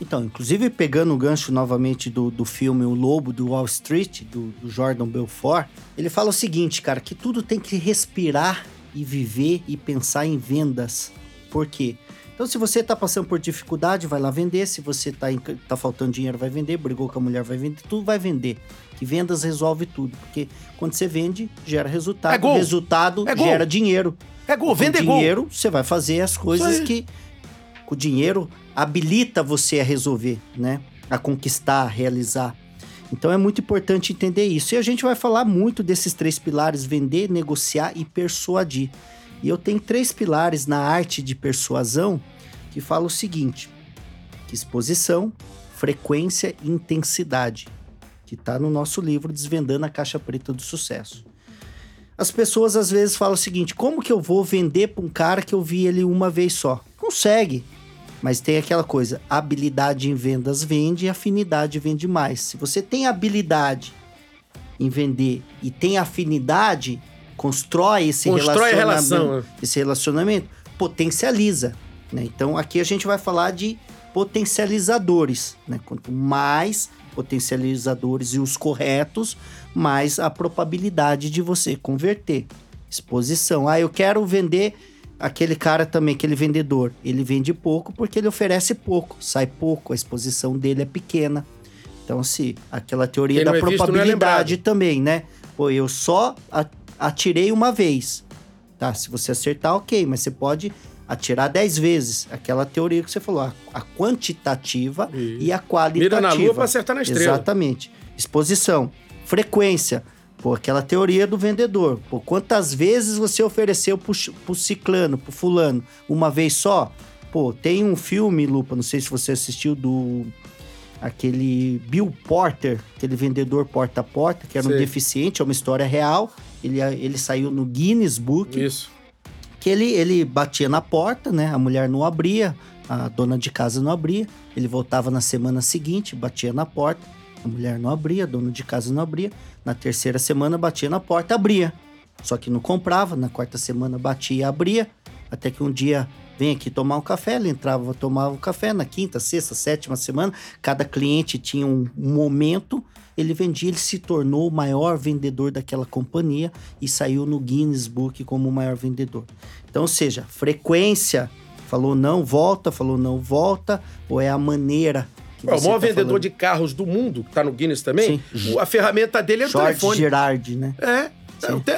Então, inclusive pegando o gancho novamente do, do filme O Lobo do Wall Street, do, do Jordan Belfort, ele fala o seguinte, cara, que tudo tem que respirar e viver e pensar em vendas. Por quê? Então, se você tá passando por dificuldade, vai lá vender. Se você tá, em- tá faltando dinheiro, vai vender. Brigou com a mulher, vai vender. Tudo vai vender. Que vendas resolve tudo. Porque quando você vende, gera resultado. É gol. Resultado É gol. gera dinheiro. É gol, Com vender gol. dinheiro, você vai fazer as coisas que o dinheiro habilita você a resolver, né? A conquistar, a realizar. Então é muito importante entender isso. E a gente vai falar muito desses três pilares: vender, negociar e persuadir. E eu tenho três pilares na arte de persuasão que falam o seguinte: exposição, frequência e intensidade, que está no nosso livro Desvendando a Caixa Preta do Sucesso. As pessoas às vezes falam o seguinte: como que eu vou vender para um cara que eu vi ele uma vez só? Consegue. Mas tem aquela coisa: habilidade em vendas vende, afinidade vende mais. Se você tem habilidade em vender e tem afinidade, constrói esse Constrói relacionamento, relação, né? esse relacionamento, potencializa. Né? Então aqui a gente vai falar de potencializadores. Né? Quanto mais potencializadores e os corretos, mais a probabilidade de você converter. Exposição. Ah, eu quero vender aquele cara também, aquele vendedor. Ele vende pouco porque ele oferece pouco, sai pouco, a exposição dele é pequena. Então, se aquela teoria Quem da é é probabilidade lembrado. também, né? Pô, eu só atirei uma vez. Tá, se você acertar, ok, mas você pode atirar 10 vezes. Aquela teoria que você falou, a, a quantitativa Isso. e a qualitativa. Mira na lua pra acertar na estrela. Exatamente. Exposição, frequência. Pô, aquela teoria do vendedor. Pô, quantas vezes você ofereceu pro, pro ciclano, pro fulano? Uma vez só? Pô, tem um filme, Lupa, não sei se você assistiu, do... Aquele Bill Porter, aquele vendedor porta a porta, que era um Sei. deficiente, é uma história real. Ele, ele saiu no Guinness Book Isso. que ele, ele batia na porta, né? A mulher não abria, a dona de casa não abria. Ele voltava na semana seguinte, batia na porta, a mulher não abria, a dona de casa não abria. Na terceira semana batia na porta, abria. Só que não comprava, na quarta semana batia e abria. Até que um dia vem aqui tomar um café, ele entrava, tomava um café na quinta, sexta, sétima semana. Cada cliente tinha um momento ele vendia, ele se tornou o maior vendedor daquela companhia e saiu no Guinness Book como o maior vendedor. Então, ou seja, frequência, falou não, volta, falou não, volta, ou é a maneira que Ó, o maior tá vendedor falando? de carros do mundo, que tá no Guinness também, Sim. a ferramenta dele é o George telefone. Gerard, né? É.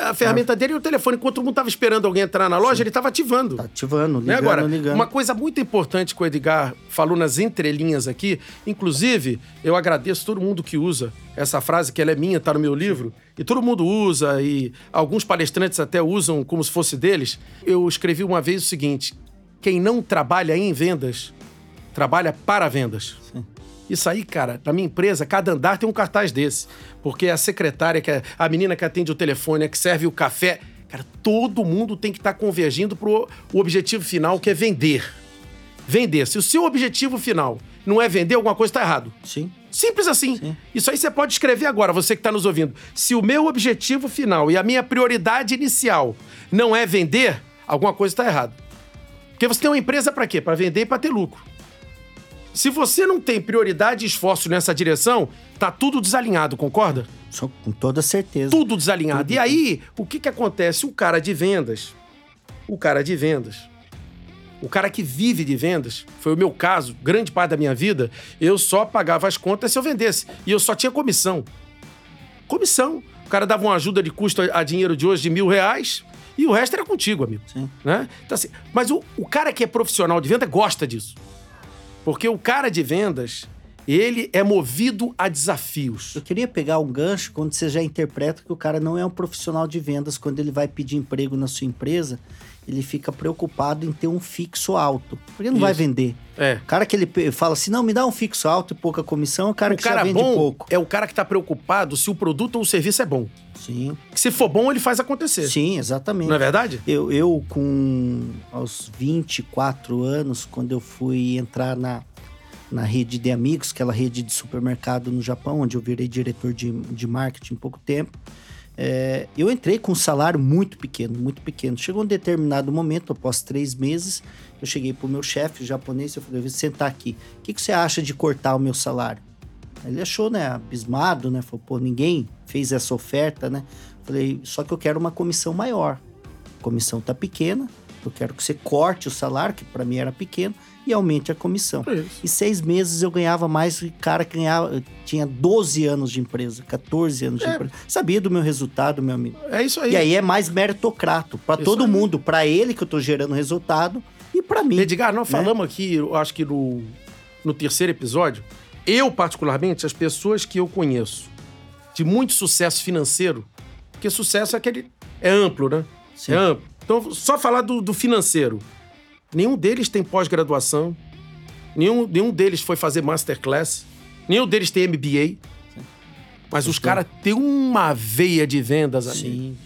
A ferramenta dele é o telefone. Enquanto todo mundo tava esperando alguém entrar na loja, ele tava ativando. Tá ativando, Né? ligando, Agora, ligando. uma coisa muito importante que o Edgar falou nas entrelinhas aqui, inclusive, eu agradeço todo mundo que usa essa frase, que ela é minha, tá no meu livro, e todo mundo usa, e alguns palestrantes até usam como se fosse deles. Eu escrevi uma vez o seguinte: quem não trabalha em vendas, trabalha para vendas. Isso aí, cara, na minha empresa, cada andar tem um cartaz desse. Porque a secretária, que é a menina que atende o telefone, a que serve o café. Cara, todo mundo tem que estar tá convergindo pro o objetivo final, que é vender. Vender. Se o seu objetivo final não é vender, alguma coisa está errado. Sim. Simples assim. Sim. Isso aí você pode escrever agora, você que está nos ouvindo. Se o meu objetivo final e a minha prioridade inicial não é vender, alguma coisa está errada. Porque você tem uma empresa para quê? Para vender e para ter lucro. Se você não tem prioridade e esforço nessa direção, tá tudo desalinhado, concorda? Com toda certeza. Tudo desalinhado. Tudo. E aí, o que que acontece? O cara de vendas, o cara de vendas, o cara que vive de vendas, foi o meu caso, grande parte da minha vida, eu só pagava as contas se eu vendesse. E eu só tinha comissão. Comissão. O cara dava uma ajuda de custo a dinheiro de hoje de mil reais, e o resto era contigo, amigo. Sim. Né? Então, assim, mas o, o cara que é profissional de venda gosta disso. Porque o cara de vendas, ele é movido a desafios. Eu queria pegar um gancho quando você já interpreta que o cara não é um profissional de vendas quando ele vai pedir emprego na sua empresa, ele fica preocupado em ter um fixo alto. Porque ele não Isso. vai vender. É. O cara que ele fala assim, não, me dá um fixo alto e pouca comissão, é o cara o que cara já vende bom pouco. É o cara que está preocupado se o produto ou o serviço é bom. Sim. Se for bom, ele faz acontecer. Sim, exatamente. Não é verdade? Eu, eu com aos 24 anos, quando eu fui entrar na, na rede de amigos, aquela rede de supermercado no Japão, onde eu virei diretor de, de marketing em pouco tempo, é, eu entrei com um salário muito pequeno, muito pequeno. Chegou um determinado momento, após três meses, eu cheguei pro meu chefe japonês e eu falei, vou sentar aqui. O que, que você acha de cortar o meu salário? Ele achou, né, abismado, né? Falou, pô, ninguém fez essa oferta, né? Falei, só que eu quero uma comissão maior. A comissão tá pequena, eu quero que você corte o salário, que para mim era pequeno, e aumente a comissão. É e seis meses eu ganhava mais que cara que ganhava, tinha 12 anos de empresa, 14 anos de é. empresa. Sabia do meu resultado, meu amigo. É isso aí. E aí é mais meritocrato. para todo aí. mundo, para ele que eu tô gerando resultado e para mim. Edgar, nós né? falamos aqui, eu acho que no, no terceiro episódio, eu particularmente, as pessoas que eu conheço de muito sucesso financeiro, porque sucesso é aquele. é amplo, né? Sim. É amplo. Então, só falar do, do financeiro. Nenhum deles tem pós-graduação, nenhum, nenhum deles foi fazer masterclass, nenhum deles tem MBA. Mas os caras têm uma veia de vendas, amigo. Sim.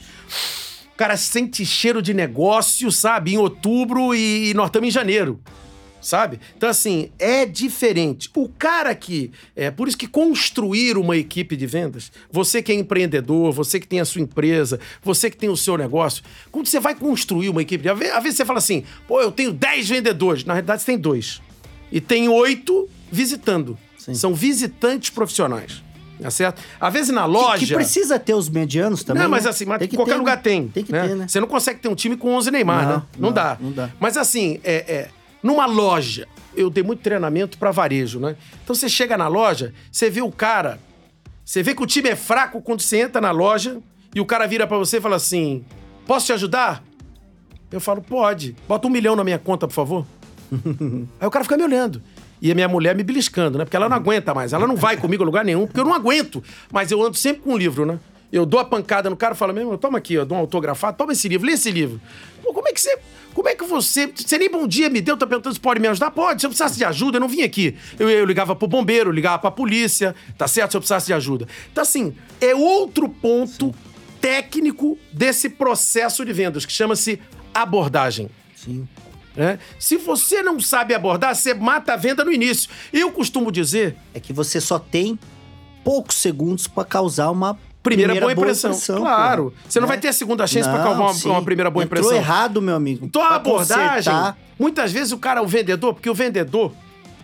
O cara sente cheiro de negócio, sabe? Em outubro e nós estamos em janeiro sabe? Então, assim, é diferente. O cara que. É por isso que construir uma equipe de vendas, você que é empreendedor, você que tem a sua empresa, você que tem o seu negócio, quando você vai construir uma equipe, às vezes você fala assim, pô, eu tenho 10 vendedores. Na realidade, você tem dois. E tem oito visitando. Sim. São visitantes profissionais. Tá certo? Às vezes na loja. Que, que precisa ter os medianos também. Não, mas né? assim, mas qualquer ter, lugar né? tem. Tem que né? ter, né? Você não consegue ter um time com 11 Neymar, não, né? Não, não, dá. Não dá. Mas assim, é, é numa loja, eu dei muito treinamento para varejo, né? Então você chega na loja, você vê o cara, você vê que o time é fraco quando você entra na loja e o cara vira para você e fala assim: Posso te ajudar? Eu falo: Pode. Bota um milhão na minha conta, por favor. *laughs* Aí o cara fica me olhando. E a minha mulher me beliscando, né? Porque ela não aguenta mais. Ela não vai comigo a lugar nenhum, porque eu não aguento. Mas eu ando sempre com um livro, né? Eu dou a pancada no cara e falo, mesmo, toma aqui, eu dou um autografado, toma esse livro, lê esse livro. Pô, como é que você. Como é que você. Você nem bom dia me deu, tá perguntando se pode me ajudar? Pode, se eu precisasse de ajuda, eu não vim aqui. Eu, eu ligava pro bombeiro, ligava pra polícia, tá certo? Se eu precisasse de ajuda. Então, assim, é outro ponto Sim. técnico desse processo de vendas, que chama-se abordagem. Sim. É? Se você não sabe abordar, você mata a venda no início. Eu costumo dizer. É que você só tem poucos segundos para causar uma Primeira, primeira boa, impressão. Boa impressão claro. Você não é? vai ter a segunda chance para causar uma, uma, primeira boa Entrou impressão. errado, meu amigo. Então a abordagem. Consertar. Muitas vezes o cara, o vendedor, porque o vendedor,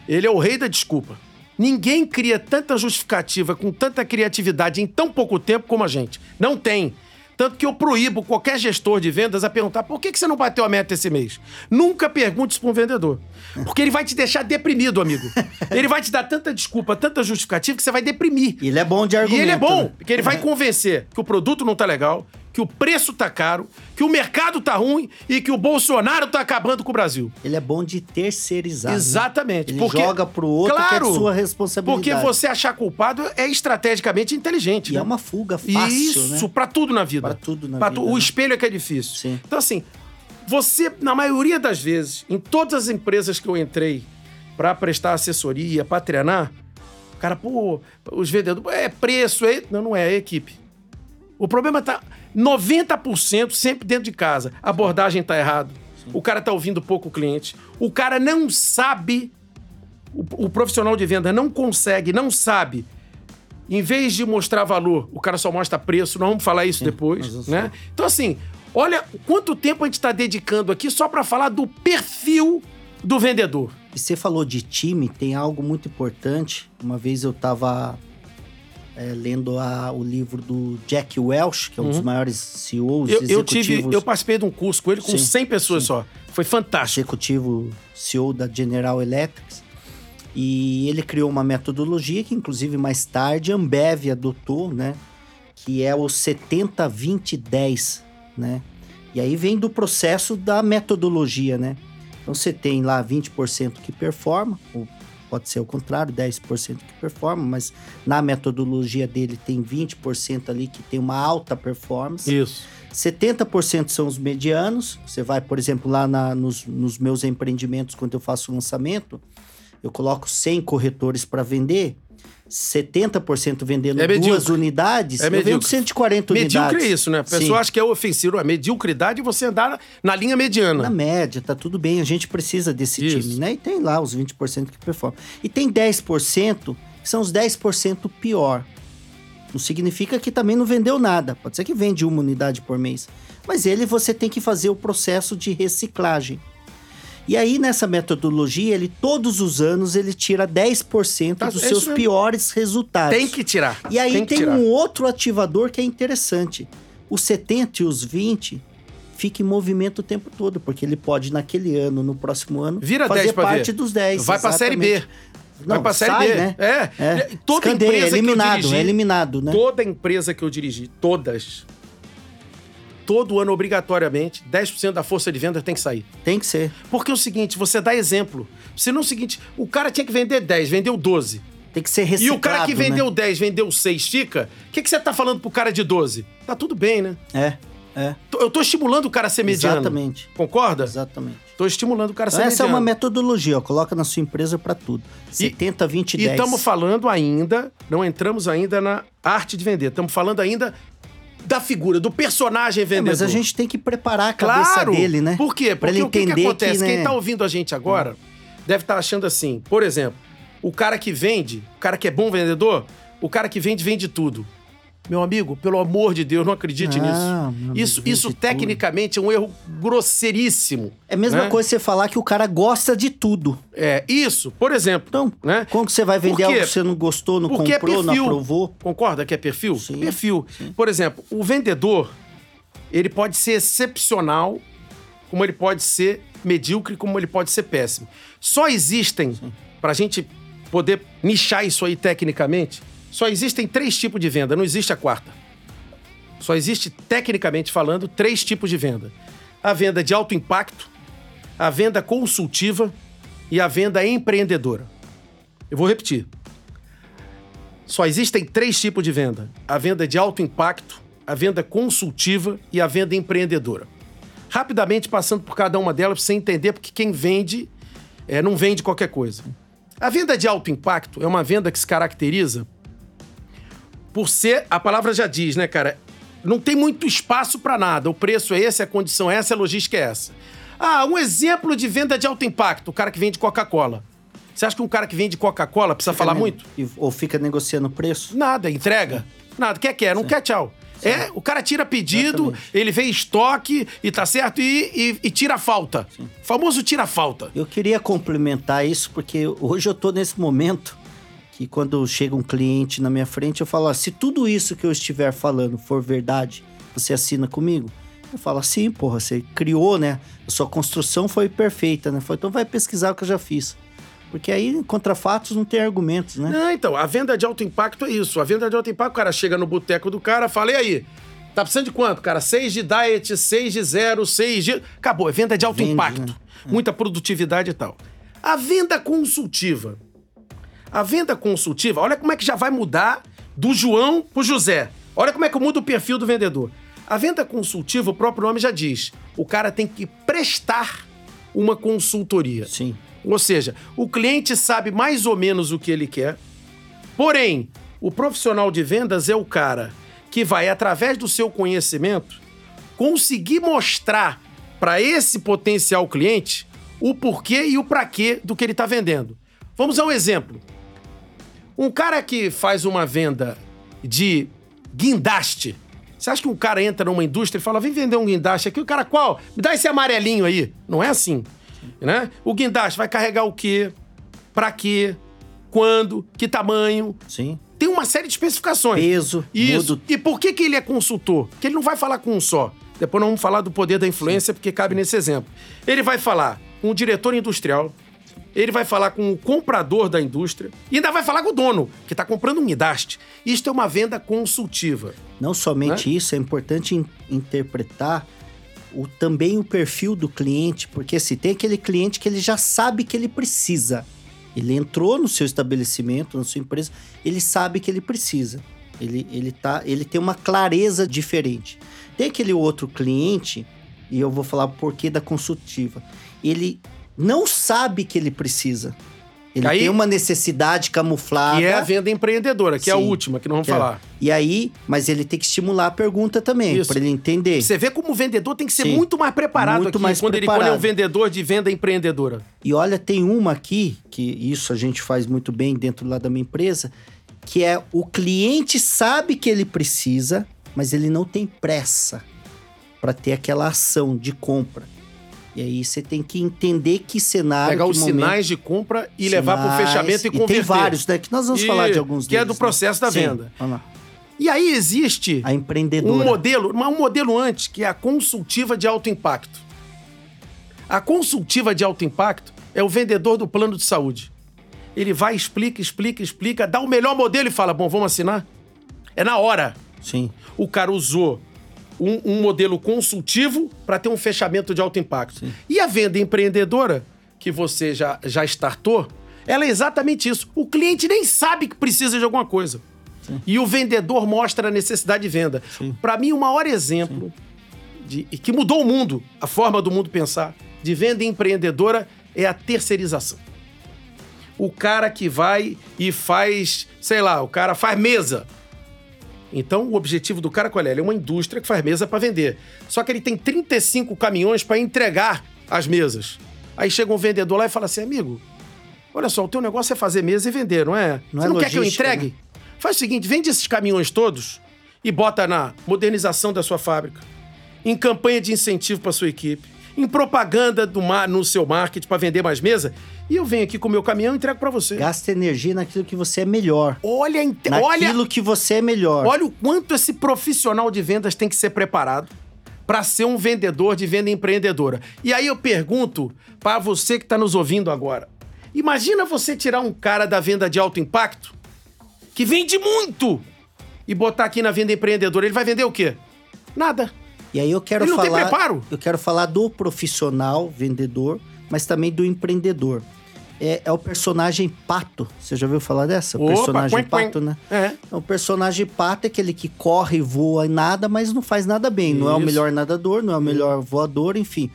ele é o rei da desculpa. Ninguém cria tanta justificativa com tanta criatividade em tão pouco tempo como a gente. Não tem. Tanto que eu proíbo qualquer gestor de vendas a perguntar por que, que você não bateu a meta esse mês. Nunca pergunte isso para um vendedor. Porque ele vai te deixar deprimido, amigo. Ele vai te dar tanta desculpa, tanta justificativa que você vai deprimir. E ele é bom de argumento. E ele é bom, porque ele vai convencer que o produto não tá legal, que o preço tá caro, que o mercado tá ruim e que o Bolsonaro tá acabando com o Brasil. Ele é bom de terceirizar. Né? Exatamente. Né? Ele porque, joga pro outro claro, que é sua responsabilidade. Porque você achar culpado é estrategicamente inteligente. E né? é uma fuga fácil, Isso, né? pra tudo na vida. Pra tudo na pra vida. Tu, né? O espelho é que é difícil. Sim. Então, assim, você, na maioria das vezes, em todas as empresas que eu entrei para prestar assessoria, para treinar, O cara, pô, os vendedores, é preço, é. Não, não é, é equipe. O problema tá 90% sempre dentro de casa. A abordagem tá errada. O cara tá ouvindo pouco o cliente. O cara não sabe. O, o profissional de venda não consegue, não sabe. Em vez de mostrar valor, o cara só mostra preço. Nós vamos falar isso depois, mas eu né? sei. Então, assim, olha quanto tempo a gente está dedicando aqui só para falar do perfil do vendedor. E você falou de time, tem algo muito importante. Uma vez eu estava lendo a- o livro do Jack Welch, que é um dos maiores CEOs, Uhum. Eu, eu tive, executivos, eu participei de um curso com ele com Sim, 100 pessoas só. Foi fantástico. executivo CEO da General Electric. E ele criou uma metodologia que, inclusive, mais tarde a Ambev adotou, né? Que é o 70-20-10, né? E aí vem do processo da metodologia, né? Então você tem lá 20% que performa, ou pode ser o contrário, 10% que performa, mas na metodologia dele tem 20% ali que tem uma alta performance. Isso. 70% são os medianos. Você vai, por exemplo, lá na- nos, nos meus empreendimentos, quando eu faço lançamento, eu coloco 100 corretores para vender. 70% vendendo É duas medíocre. unidades, É eu vendo medíocre. 140 Medíocre unidades. é isso, né? A pessoa Sim. acha que é ofensivo. A mediocridade é você andar na, na linha mediana. Na média, tá tudo bem, a gente precisa desse Isso. time, né? E tem lá os 20% que performam. E tem 10% que são os 10% pior. Não significa que também não vendeu nada. Pode ser que vende uma unidade por mês. Mas ele você tem que fazer o processo de reciclagem. E aí, nessa metodologia, ele todos os anos ele tira 10% Tá, dos é seus mesmo. piores resultados. Tem que tirar. E aí tem, tirar. um outro ativador que é interessante. Os 70 e os 20 fica em movimento o tempo todo, porque ele pode, naquele ano, no próximo ano, Vira fazer 10 pra parte ver. dos 10. Vai pra Série B. exatamente. Vai Não, pra Série sai, B. né? É. É. Toda Escanteia, empresa eliminado, que eu dirigi, é eliminado, né? Toda empresa que eu dirigi, todas, todo ano, obrigatoriamente, 10% da força de venda tem que sair. Tem que ser. Porque é o seguinte, você dá exemplo. Senão é o seguinte, o cara tinha que vender 10, vendeu 12. Tem que ser E reciclado, o cara que vendeu né? 10, vendeu 6, fica. O que, que você tá falando pro cara de 12? Tá tudo bem, né? É, é. Eu tô estimulando o cara a ser mediano. Exatamente. Concorda? Exatamente. Tô estimulando o cara a ser Então, essa é mediano. uma metodologia, ó, coloca na sua empresa para tudo. 70, 20, E 10. estamos falando ainda, não entramos ainda na arte de vender. Estamos falando ainda da figura, do personagem É, vendedor. mas a gente tem que preparar a cabeça claro. dele, né? Por quê? Pra Porque ele o que, que entender acontece? né, Quem tá ouvindo a gente agora deve estar achando assim, por exemplo, o cara que vende, o cara que é bom vendedor, o cara que vende, vende tudo. Meu amigo, pelo amor de Deus, não acredite Não, nisso. Isso, isso tudo. tecnicamente é um erro grosseiríssimo. É a mesma né? coisa você falar que o cara gosta de tudo. É, isso, por exemplo. Então, né? como que você vai vender algo que você não gostou, não Porque comprou, é não aprovou? Concorda que é perfil? Sim, perfil. Por exemplo, o vendedor, ele pode ser excepcional, como ele pode ser medíocre, como ele pode ser péssimo. Só existem, para a gente poder nichar isso aí tecnicamente, só existem três tipos de venda, não existe a quarta. Só existe, tecnicamente falando, três tipos de venda: a venda de alto impacto, a venda consultiva e a venda empreendedora. Eu vou repetir. Só existem três tipos de venda: a venda de alto impacto, a venda consultiva e a venda empreendedora. Rapidamente passando por cada uma delas para você entender, porque quem vende é, não vende qualquer coisa. A venda de alto impacto é uma venda que se caracteriza por ser, a palavra já diz, né, cara? Não tem muito espaço para nada. O preço é esse, a condição é essa, a logística é essa. Ah, um exemplo de venda de alto impacto: o cara que vende Coca-Cola. Você acha que um cara que vende Coca-Cola precisa falar Fica muito? nego- e- Ou fica negociando preço? Nada, entrega. Nada, quer, quer, não quer, tchau. É, o cara tira pedido, Exatamente. ele vê estoque e tá certo, e, e- e tira a falta. Famoso tira a falta. Eu queria complementar isso, porque hoje eu tô nesse momento que quando chega um cliente na minha frente, eu falo, ó, se tudo isso que eu estiver falando for verdade, você assina comigo? Eu falo, sim, porra, você criou, né? A sua construção foi perfeita, né? Então vai pesquisar o que eu já fiz. Porque aí, contra fatos, não tem argumentos, né? Não, então, a venda de alto impacto é isso. A venda de alto impacto, o cara chega no boteco do cara, fala, e aí? Tá precisando de quanto, cara? Seis de diet, seis de zero, seis de... Acabou, é venda de alto Vende, impacto. né? Muita produtividade e tal. A venda consultiva. A venda consultiva, olha como é que já vai mudar do João pro José. Olha como é que muda o perfil do vendedor. A venda consultiva, o próprio nome já diz. O cara tem que prestar uma consultoria. Sim. Ou seja, o cliente sabe mais ou menos o que ele quer, Porém, o profissional de vendas é o cara que vai, através do seu conhecimento, conseguir mostrar para esse potencial cliente o porquê e o para quê do que ele está vendendo. Vamos a um exemplo. Um cara que faz uma venda de guindaste. Você acha que um cara entra numa indústria e fala, vem vender um guindaste aqui? O cara, qual? Me dá esse amarelinho aí. Não é assim, né? O guindaste vai carregar o quê? Pra quê? Quando? Que tamanho? Sim. Tem uma série de especificações. Peso, Isso. mudo. E por que, que ele é consultor? Porque ele não vai falar com um só. Depois nós vamos falar do poder da influência, porque cabe nesse exemplo. Ele vai falar com o diretor industrial, ele vai falar com o comprador da indústria e ainda vai falar com o dono, que está comprando um guindaste. Isto é uma venda consultiva. Não somente isso, é importante in- interpretar o, também o perfil do cliente, porque se tem aquele cliente que ele já sabe que ele precisa. Ele entrou no seu estabelecimento, na sua empresa, ele sabe que ele precisa. Ele, ele, tá, ele tem uma clareza diferente. Tem aquele outro cliente, e eu vou falar o porquê da consultiva. Ele não sabe que ele precisa. Ele Aí- tem uma necessidade camuflada. Que é a venda empreendedora, que é a Sim. última que nós vamos que é- falar. E aí, mas ele tem que estimular a pergunta também, para ele entender. Você vê como o vendedor tem que ser Sim. muito mais preparado Muito aqui mais quando, ele, quando é um preparado. vendedor de venda empreendedora. E olha, tem uma aqui, que isso a gente faz muito bem dentro lá da minha empresa, que é o cliente sabe que ele precisa, mas ele não tem pressa para ter aquela ação de compra. E aí você tem que entender que cenário, Pegar que os momento- sinais de compra e levar para o sinais, fechamento e converter. tem vários, né? Que nós vamos falar E- de alguns que é deles, do né? processo da Sim, venda. Vamos lá. E aí existe A empreendedora. um modelo, mas um modelo antes, que é a consultiva de alto impacto. A consultiva de alto impacto é o vendedor do plano de saúde. Ele vai, explica, explica, explica, dá o melhor modelo e fala: bom, vamos assinar? É na hora. Sim. O cara usou um, um modelo consultivo para ter um fechamento de alto impacto. E a venda empreendedora, que você já, já startou, ela é exatamente isso. O cliente nem sabe que precisa de alguma coisa. E o vendedor mostra a necessidade de venda. Para mim, o maior exemplo de, e que mudou o mundo, a forma do mundo pensar, de venda empreendedora é a terceirização. O cara que vai e faz, sei lá, o cara faz mesa. Então, o objetivo do cara qual é? Ele é uma indústria que faz mesa para vender. Só que ele tem 35 caminhões para entregar as mesas. Aí chega um vendedor lá e fala assim: amigo, olha só, o teu negócio é fazer mesa e vender, não é? Não Você é não quer que eu entregue? Faz o seguinte: vende esses caminhões todos e bota na modernização da sua fábrica, em campanha de incentivo para sua equipe, em propaganda do mar, no seu marketing para vender mais mesa. E eu venho aqui com o meu caminhão e entrego para você. Gasta energia naquilo que você é melhor. Olha, inte- olha Naquilo que você é melhor. Olha o quanto esse profissional de vendas tem que ser preparado para ser um vendedor de venda empreendedora. E aí eu pergunto para você que está nos ouvindo agora: imagina você tirar um cara da venda de alto impacto que vende muito e botar aqui na venda empreendedora. Ele vai vender o quê? Nada. E aí eu quero Ele não tem falar. preparo. Eu quero falar do profissional, vendedor, mas também do empreendedor. É, é o personagem pato. Você já ouviu falar dessa? O Opa, personagem quen, quen. pato, né? É. O personagem pato é aquele que corre, voa e nada, mas não faz nada bem. Não é o Isso. melhor nadador, não é o melhor voador, enfim.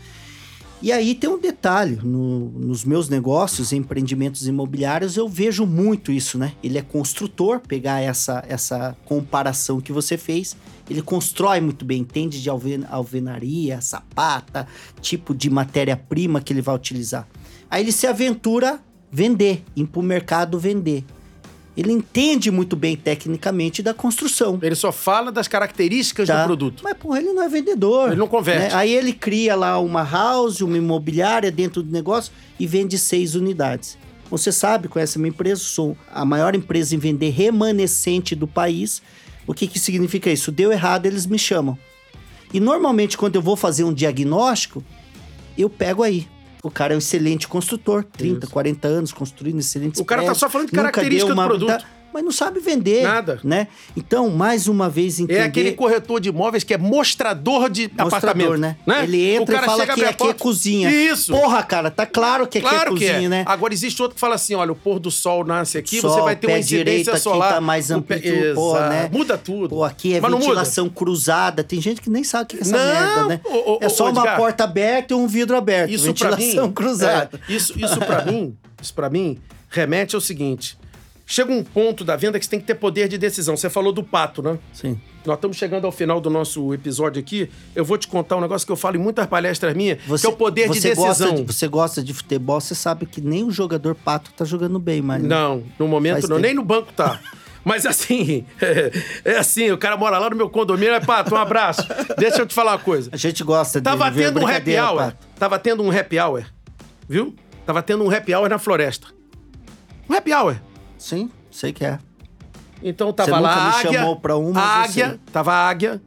E aí tem um detalhe, no- nos meus negócios, empreendimentos imobiliários, eu vejo muito isso, né? Ele é construtor, pegar essa, essa comparação que você fez, ele constrói muito bem, entende de alven alvenaria, sapata, tipo de matéria-prima que ele vai utilizar. Aí ele se aventura vender, ir para o mercado vender. Ele entende muito bem tecnicamente da construção. Ele só fala das características Tá? do produto. Mas, porra, ele não é vendedor. Ele não converte. né? Aí ele cria lá uma house, uma imobiliária dentro do negócio e vende seis unidades. Você sabe, conhece a minha empresa, sou a maior empresa em vender remanescente do país. O que, que significa isso? Deu errado, eles me chamam. E normalmente, quando eu vou fazer um diagnóstico, eu pego aí. O cara é um excelente construtor, 30, 40 anos construindo excelentes O cara tá prédios, só falando de característica do produto. Mas não sabe vender. Nada. Né? Então, mais uma vez, entender... É aquele corretor de imóveis que é mostrador de Mostrador, apartamento. né? né? Ele entra O e fala que aqui é cozinha. Isso. Porra, cara, tá claro que aqui Claro é que cozinha, é. né? Agora existe outro que fala assim: olha, o pôr do sol nasce aqui, Sol, você vai ter uma incidência direito aqui solar. tá mais o amplitude, pô, Exato. né? Muda tudo. Pô, aqui é Mas ventilação cruzada. Tem gente que nem sabe o que é essa Não, merda, né? ô, ô, é só uma porta aberta e um vidro aberto. Isso ventilação mim, *laughs* cruzada. é, isso, isso para mim, isso para mim remete ao seguinte: chega um ponto da venda que você tem que ter poder de decisão. Você falou do pato, né? Sim. Nós estamos chegando ao final do nosso episódio aqui. Eu vou te contar um negócio que eu falo em muitas palestras minhas, que é o poder de você gosta decisão. de- você gosta de futebol, você sabe que nem o jogador pato tá jogando bem, mas. Não, no momento Faz não. tempo. Nem no banco tá. *laughs* Mas assim, *laughs* é, assim, o cara mora lá no meu condomínio, é pato, um abraço. Deixa eu te falar uma coisa. A gente gosta de Tava tendo um happy hour. pato. Tava tendo um happy hour. Viu? Tava tendo um happy hour na floresta. Um happy hour. Sim, sei que é. Então tava Você lá a me águia. chamou pra um, mas a águia, sei. tava a águia,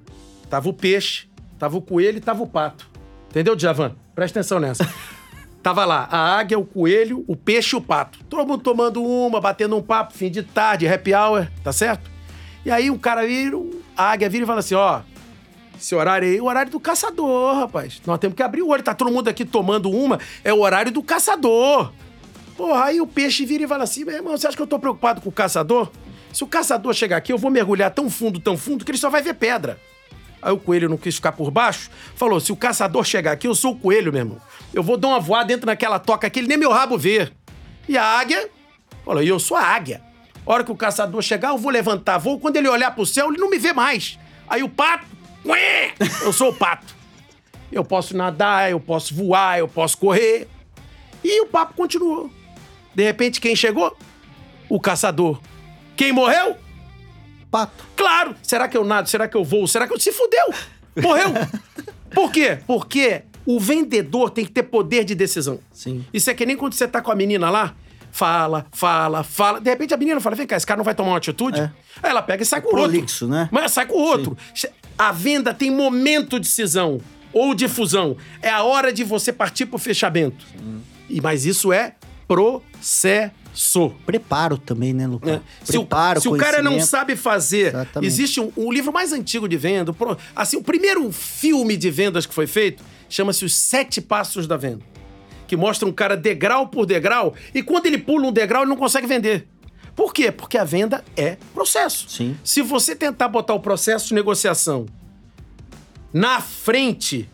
tava o peixe, tava o coelho e tava o pato. Entendeu, Djavan? Presta atenção nessa. *laughs* tava lá a águia, o coelho, o peixe e o pato. Todo mundo tomando uma, batendo um papo, fim de tarde, happy hour, tá certo? E aí o cara vira, a águia vira e fala assim, ó... Esse horário aí é o horário do caçador, rapaz. Nós temos que abrir o olho. Tá todo mundo aqui tomando uma. É o horário do caçador. Porra, aí o peixe vira e fala assim: meu irmão, você acha que eu tô preocupado com o caçador? Se o caçador chegar aqui, eu vou mergulhar tão fundo, tão fundo, que ele só vai ver pedra. Aí o coelho não quis ficar por baixo, falou: se o caçador chegar aqui, eu sou o coelho, meu irmão. Eu vou dar uma voada dentro naquela toca que ele nem meu rabo vê. E a águia falou: e eu sou a águia. A hora que o caçador chegar, eu vou levantar voo. Quando ele olhar pro céu, ele não me vê mais. Aí o pato, eu sou o pato. Eu posso nadar, eu posso voar, eu posso correr. E o papo continuou. De repente, quem chegou? O caçador. Quem morreu? Pato. Claro! Será que eu nado? Será que eu vou? Será que eu. Se fudeu! Morreu! Por quê? Porque o vendedor tem que ter poder de decisão. Sim. Isso é que nem quando você tá com a menina lá, fala, fala, fala. De repente a menina fala: vem cá, esse cara não vai tomar uma atitude? É. Aí ela pega e sai com o outro. né? Mas sai com o outro. A venda tem momento de cisão ou de fusão. É a hora de você partir pro fechamento. E, mas isso é processo. Preparo também, né, Lucas? É. Se, o, se o cara não sabe fazer. Exatamente. Existe um, um livro mais antigo de venda. pro- Assim, o primeiro filme de vendas que foi feito chama-se Os Sete Passos da Venda. Que mostra um cara degrau por degrau. E quando ele pula um degrau, ele não consegue vender. Por quê? Porque a venda é processo. Sim. Se você tentar botar o processo de negociação na frente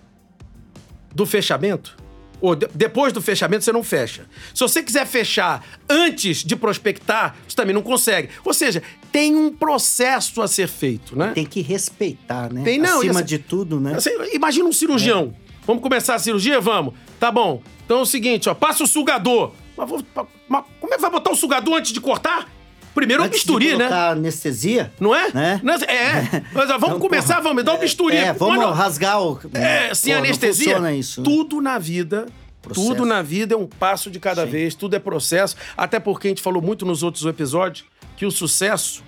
do fechamento, ou de- depois do fechamento, você não fecha. Se você quiser fechar antes de prospectar, você também não consegue. Ou seja, tem um processo a ser feito, né? Tem que respeitar, né? Tem, não, Acima assim- de tudo, né? Assim, imagina um cirurgião. Vamos começar a cirurgia? Vamos. Tá bom. Então é o seguinte, ó, passa o sugador. Mas, vou- mas como é que vai botar o sugador antes de cortar? Primeiro é o Antes de bisturi, né? anestesia, Não é? né? É? É. *laughs* Mas, vamos Então, começar, porra, vamos, me dá um bisturi. É, vamos Mas não- rasgar o. É, sem não anestesia. isso. né? Tudo na vida. Processo. Tudo na vida é um passo de cada Sim. vez, tudo é processo. Até porque a gente falou muito nos outros episódios que o sucesso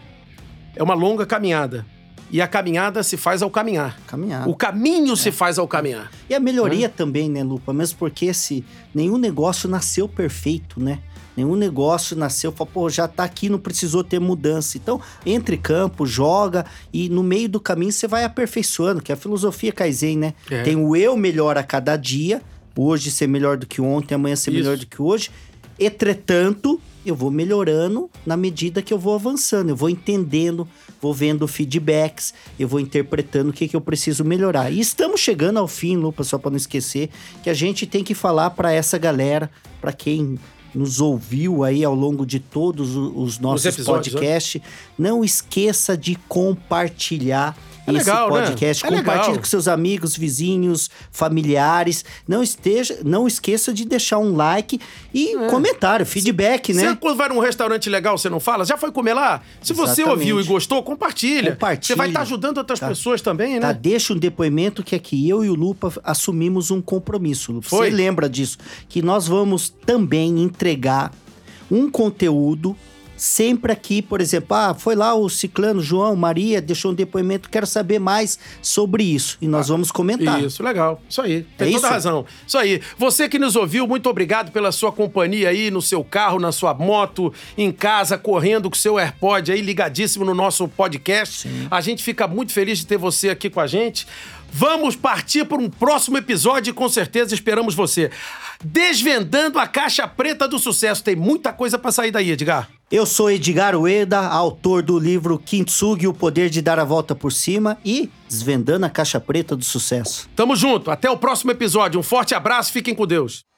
é uma longa caminhada. E a caminhada se faz ao caminhar. Caminhar. O caminho É. se faz ao caminhar. E a melhoria também, né, Lupa? Mesmo porque esse, nenhum negócio nasceu perfeito, né? Nenhum negócio nasceu, fala, pô, já tá aqui, não precisou ter mudança. Então, entre campo, joga e no meio do caminho você vai aperfeiçoando, que é a filosofia Kaizen, né? É. Tem o eu melhor a cada dia, hoje ser melhor do que ontem, amanhã ser Isso. melhor do que hoje. Entretanto, eu vou melhorando na medida que eu vou avançando, eu vou entendendo, vou vendo feedbacks, eu vou interpretando o que, que eu preciso melhorar. E estamos chegando ao fim, Lupa, só para não esquecer, que a gente tem que falar para essa galera, para quem nos ouviu aí ao longo de todos os nossos episódios, né? podcasts, não esqueça de compartilhar É esse legal, né? podcast. É Compartilhe legal. com seus amigos, vizinhos, familiares. Não esteja, não esqueça de deixar um like e comentário, feedback, né? Você quando vai num restaurante legal, você não fala? Já foi comer lá? Se você Exatamente. ouviu e gostou, compartilha. Compartilha. Você vai estar ajudando outras Tá. pessoas também, né? Tá, deixa um depoimento que aqui eu e o Lupa assumimos um compromisso, Lupa. Foi. Você lembra disso? Que nós vamos também entregar um conteúdo sempre aqui, por exemplo, ah, foi lá o Ciclano, João, Maria, deixou um depoimento, quero saber mais sobre isso. E nós vamos comentar. Isso, legal. Isso aí. Tem É toda isso? razão. Isso aí. Você que nos ouviu, muito obrigado pela sua companhia aí no seu carro, na sua moto, em casa, correndo com o seu AirPod aí ligadíssimo no nosso podcast. A gente fica muito feliz de ter você aqui com a gente. Vamos partir para um próximo episódio e com certeza esperamos você. Desvendando a caixa preta do sucesso. Tem muita coisa para sair daí, Edgar. Eu sou Edgar Ueda, autor do livro Kintsugi, O Poder de Dar a Volta por Cima e Desvendando a Caixa Preta do Sucesso. Tamo junto. Até o próximo episódio. Um forte abraço. Fiquem com Deus.